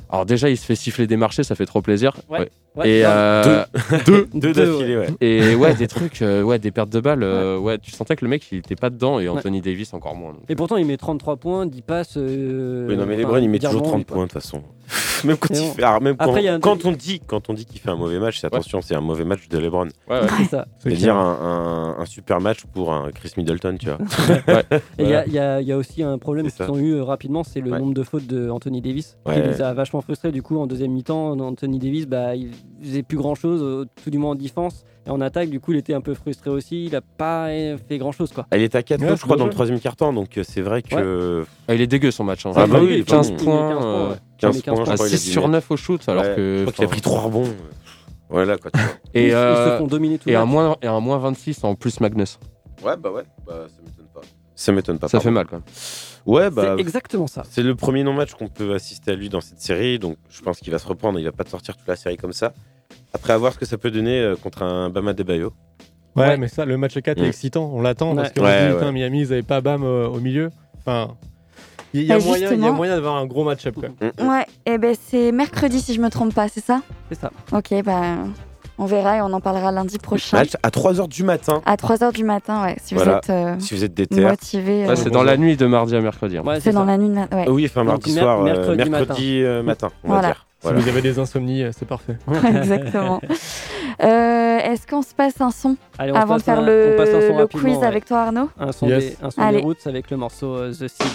alors déjà, il se fait siffler des marchés, ça fait trop plaisir. Ouais. Ouais, Et non, euh, deux. Deux Deux, d'affilée, ouais. Et ouais, des trucs, euh, ouais, des pertes de balles. euh, ouais. tu sentais que le mec, il était pas dedans et Anthony Davis encore moins. donc. Et pourtant, il met 33 points, 10 passes. euh, Oui, non, mais enfin, LeBron, il met 10 toujours rebonds, 30 huit points de toute façon. même quand, Mais il bon. fait, alors, même quand, Après, il y a un- quand on dit, quand on dit qu'il fait un mauvais match, c'est attention, c'est un mauvais match de LeBron. Ouais, ouais. C'est ça. C'est C'est-à-dire un, un- un super match pour un Chris Middleton, tu vois. Et il y a- il y, a- il y a aussi un problème C'est qu'ils ont eu euh, rapidement, c'est le Ouais. nombre de fautes de Anthony Davis, qui Ouais. les a vachement frustrés. Du coup, en deuxième mi-temps, Anthony Davis, bah, il faisait plus grand-chose, euh, tout du moins en défense. Et en attaque, du coup, il était un peu frustré aussi. Il a pas euh, fait grand-chose, quoi. Elle est à 4 Ouais, je crois, dans le troisième quart-temps, donc euh, c'est vrai que. Ah, il est dégueu son match. hein. Ah bah oui, il est 15 il met points. 15 euh, ouais. 15 Il met points, je à crois, il a 6 dû sur mettre. 9 au shoot, alors Ouais, que. je crois qu'il a pris 3 rebonds. Voilà, quoi, tu vois. Et, Ils, ils euh, se font dominer tout et un, moins, et un moins 26 en plus Magnus. Ouais, bah ouais, bah, ça. Ça m'étonne pas. Ça pardon. fait mal quand même. Ouais, bah. C'est exactement ça. C'est le premier non-match qu'on peut assister à lui dans cette série, donc je pense qu'il va se reprendre. Il va pas te sortir toute la série comme ça. Après, à voir ce que ça peut donner euh, contre un Bama Debayo. Ouais, Ouais. mais ça, le match 4 Mm. est excitant. On l'attend parce qu'on Ouais, dit, ouais. putain, Miami, ils avaient pas Bam euh, au milieu. Enfin, il y, a Bah, moyen- il y a justement. moyen d'avoir un gros match-up quand même. Mm, mm. Ouais, et ben c'est mercredi si je me trompe pas, c'est ça? C'est ça. Ok, bah on verra et on en parlera lundi prochain. Match à 3h du matin, À 3h du matin, ouais, si vous êtes euh, si vous êtes déter. motivé. euh, Ouais, c'est dans la nuit de mardi à mercredi. hein. Ouais, c'est dans la nuit de ma- ouais. Oui, enfin mardi soir, euh, mercredi mercredi, euh, matin, on Voilà. va dire. Si vous avez des insomnies, euh, c'est parfait. Exactement. Euh, Est-ce qu'on se passe un son Allez, on se avant de faire un- le, on passe un son le rapidement, quiz ouais. avec toi Arnaud? Un son, Yes. des, un son des Roots avec le morceau euh, The Seed.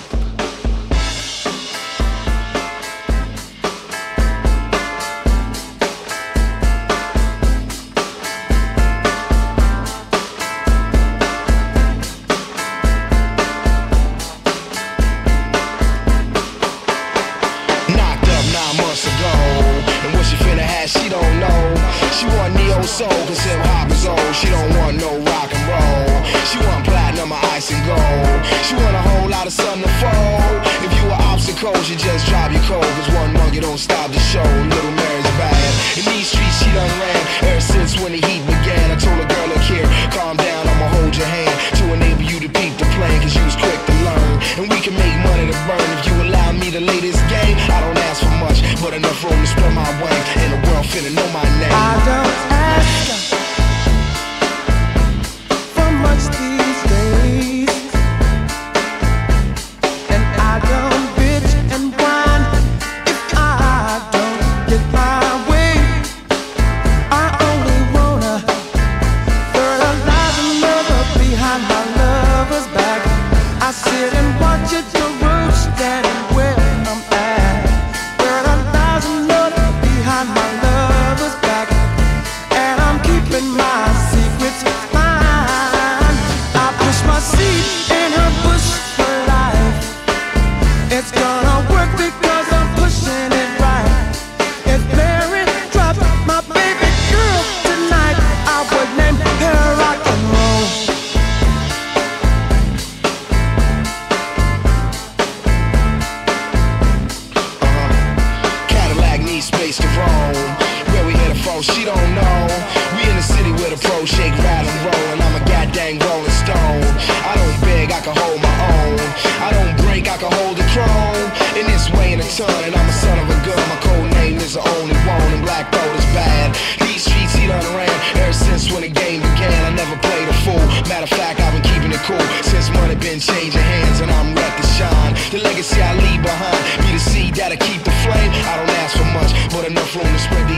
Want a sun to fold. If you were obstacles, you just drive your cold. Cause one monkey don't stop the show. Little Mary's bad. In these streets, she done ran. Ever since when the heat began, I told a girl, look here, calm down, I'ma hold your hand. To enable you to peep the plan, cause you was quick to learn. And we can make money to burn if you allow me to lay this game. I don't ask for much, but enough room to spread my wings. And the world finna know my name. I don't ask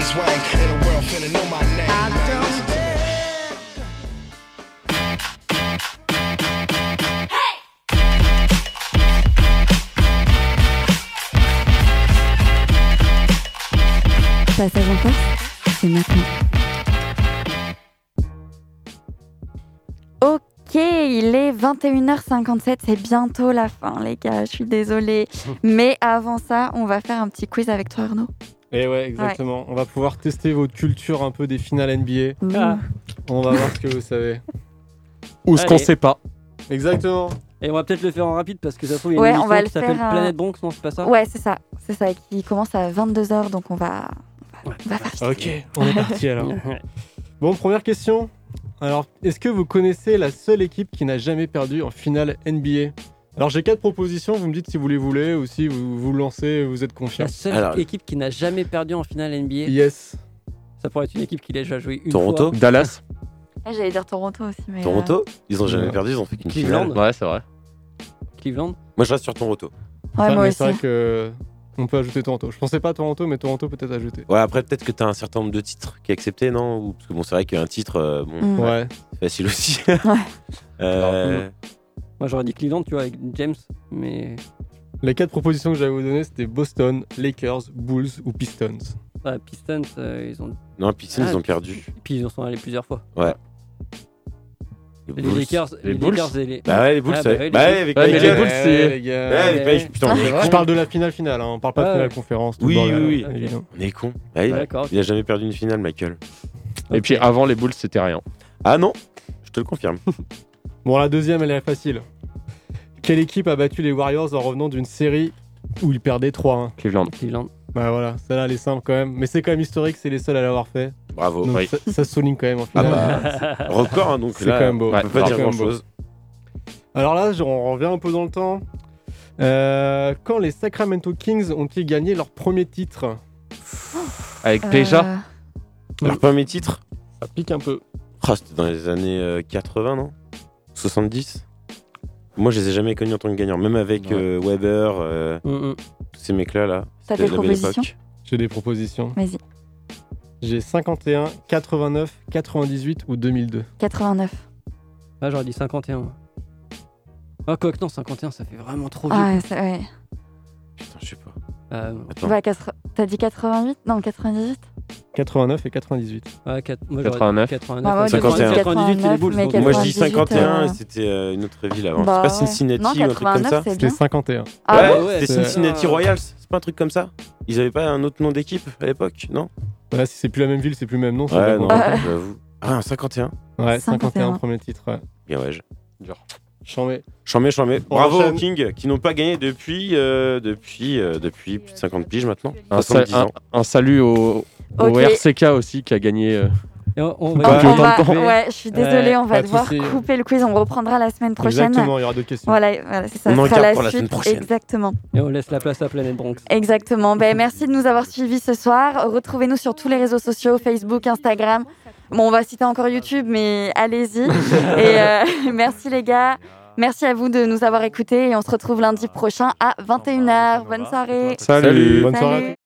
these wings. And the world finna know my name. man. Listen to me. Passage en force, c'est maintenant. Ok, il est 21h57, c'est bientôt la fin les gars, je suis désolée. Mais avant ça, on va faire un petit quiz avec toi Arnaud. Et ouais, exactement. On va pouvoir tester votre culture un peu des finales NBA. Ah. On va voir ce que vous savez. Ou ce qu'on sait pas. Exactement. Et on va peut-être le faire en rapide parce que ça se trouve, il y a Ouais, une on va émission le qui s'appelle faire, euh, Planète Bronx, non, c'est pas ça? Ouais, c'est ça, c'est ça, qui commence à 22h, donc on va, on va, on va faire Ok, on est parti alors. Bon, première question. Alors, est-ce que vous connaissez la seule équipe qui n'a jamais perdu en finale NBA Alors, j'ai quatre propositions. Vous me dites si vous les voulez ou si vous vous lancez, vous êtes confiant. La seule Alors- équipe qui n'a jamais perdu en finale NBA, Yes. ça pourrait être une équipe qui l'a déjà joué une Toronto fois. Dallas Ah, J'allais dire Toronto aussi, mais. euh, Toronto Ils ont jamais Ouais. perdu, ils ont fait qu'une Cleveland. finale. Ouais, c'est vrai. Cleveland. Moi, je reste sur Toronto. Ouais, moi aussi. c'est vrai que on peut ajouter Toronto. Je pensais pas à Toronto, mais Toronto peut-être ajouter. Ouais, après, peut-être que t'as un certain nombre de titres qui est accepté, non? Parce que bon, c'est vrai qu'un titre, euh, bon, Mm. Ouais. c'est facile aussi. Euh, Moi j'aurais dit Cleveland, tu vois, avec James, mais Les quatre propositions que j'allais vous donner, c'était Boston, Lakers, Bulls ou Pistons. ouais, Pistons, euh, ils ont. Non, Pistons, Ah, ils ont perdu. Puis ils en sont allés plusieurs fois. Ouais. Les Bulls. Lakers, Les les, Bulls Lakers et les. Bah ouais, les Bulls, Ah, bah ouais, les bah ouais, Bulls. avec Ouais, les mais les Lakers. Bulls, c'est- les gars. Ouais, Ouais. putain, on est Je con. parle de la finale finale, hein. on parle pas de Ouais. finale conférence. tout Oui, le bordel, oui, oui. évidemment. On est con. Ouais, D'accord. Il a jamais perdu une finale, Michael. Et puis avant les Bulls, c'était rien. Ah non Je te le confirme. Bon, la deuxième, elle est facile. Quelle équipe a battu les Warriors en revenant d'une série où ils perdaient 3-1 Cleveland. Cleveland. Bah voilà, celle-là, elle est simple quand même. Mais c'est quand même historique, c'est les seuls à l'avoir fait. Bravo. Donc oui. ça, ça se souligne quand même en Ah finale. bah, record, hein, donc C'est là, quand même beau. on peut pas Ouais, dire c'est quand même grand chose. Alors là, on revient un peu dans le temps. Euh, quand les Sacramento Kings ont-ils gagné leur premier titre? Avec Euh, Peja. Leur premier titre? Ça pique un peu. Ah, C'était dans les années euh, 80, non? 70 Moi, je les ai jamais connus en tant que gagnants, même avec Ouais. euh, Weber, euh, Mm, mm. tous ces mecs-là. Là. T'as des propositions. J'ai des propositions. Vas-y. J'ai 51, 89, 98 ou 2002. 89. Là j'aurais dit 51. moi. Ah, quoi que non, 51, ça fait vraiment trop vite. Ah, c'est- ouais. Putain, je sais pas. Euh. Ouais, T'as dit 88 Non, 98 89 et 98. ouais, quatre- moi, j'aurais dit 89. 89. Bah, moi, 51. 98, c'est les donc- Moi, je dis 98, 51 euh, et c'était euh, une autre ville avant. Bah, c'est pas ouais. Cincinnati Non, ou un truc comme 89, ça C'était bien. 51. Ah Ouais, ouais, c'était c'est- Cincinnati Ah. Royals, c'est pas un truc comme ça Ils avaient pas un autre nom d'équipe à l'époque, non Voilà, si c'est plus la même ville, c'est plus le même nom. c'est Ouais, non, Ouais. j'avoue. Ah, un 51 Ouais, 51. 51 premier titre. Ouais. Bien, ouais. je- Chambé. Chambé, chambé. Bravo aux Kings qui n'ont pas gagné depuis, euh, depuis, euh, depuis plus de 50 piges maintenant. Un, 70 sa- un- ans. un salut au, au Ok. RCK aussi qui a gagné. euh, Et on, va on va- ouais, je suis désolée, Ouais, on va de devoir couper le quiz. On reprendra la semaine prochaine. Exactement, il y aura deux questions. Voilà, voilà, c'est ça. On sera la pour la suite. semaine prochaine. Exactement. Et on laisse la place à Planète Bronx. Exactement. Ben, merci de nous avoir suivis ce soir. Retrouvez-nous sur tous les réseaux sociaux, Facebook, Instagram. Bon, on va citer encore YouTube, mais allez-y. et euh, merci les gars. Merci à vous de nous avoir écoutés et on se retrouve lundi prochain à 21h. Bonne soirée. Salut. Bonne soirée.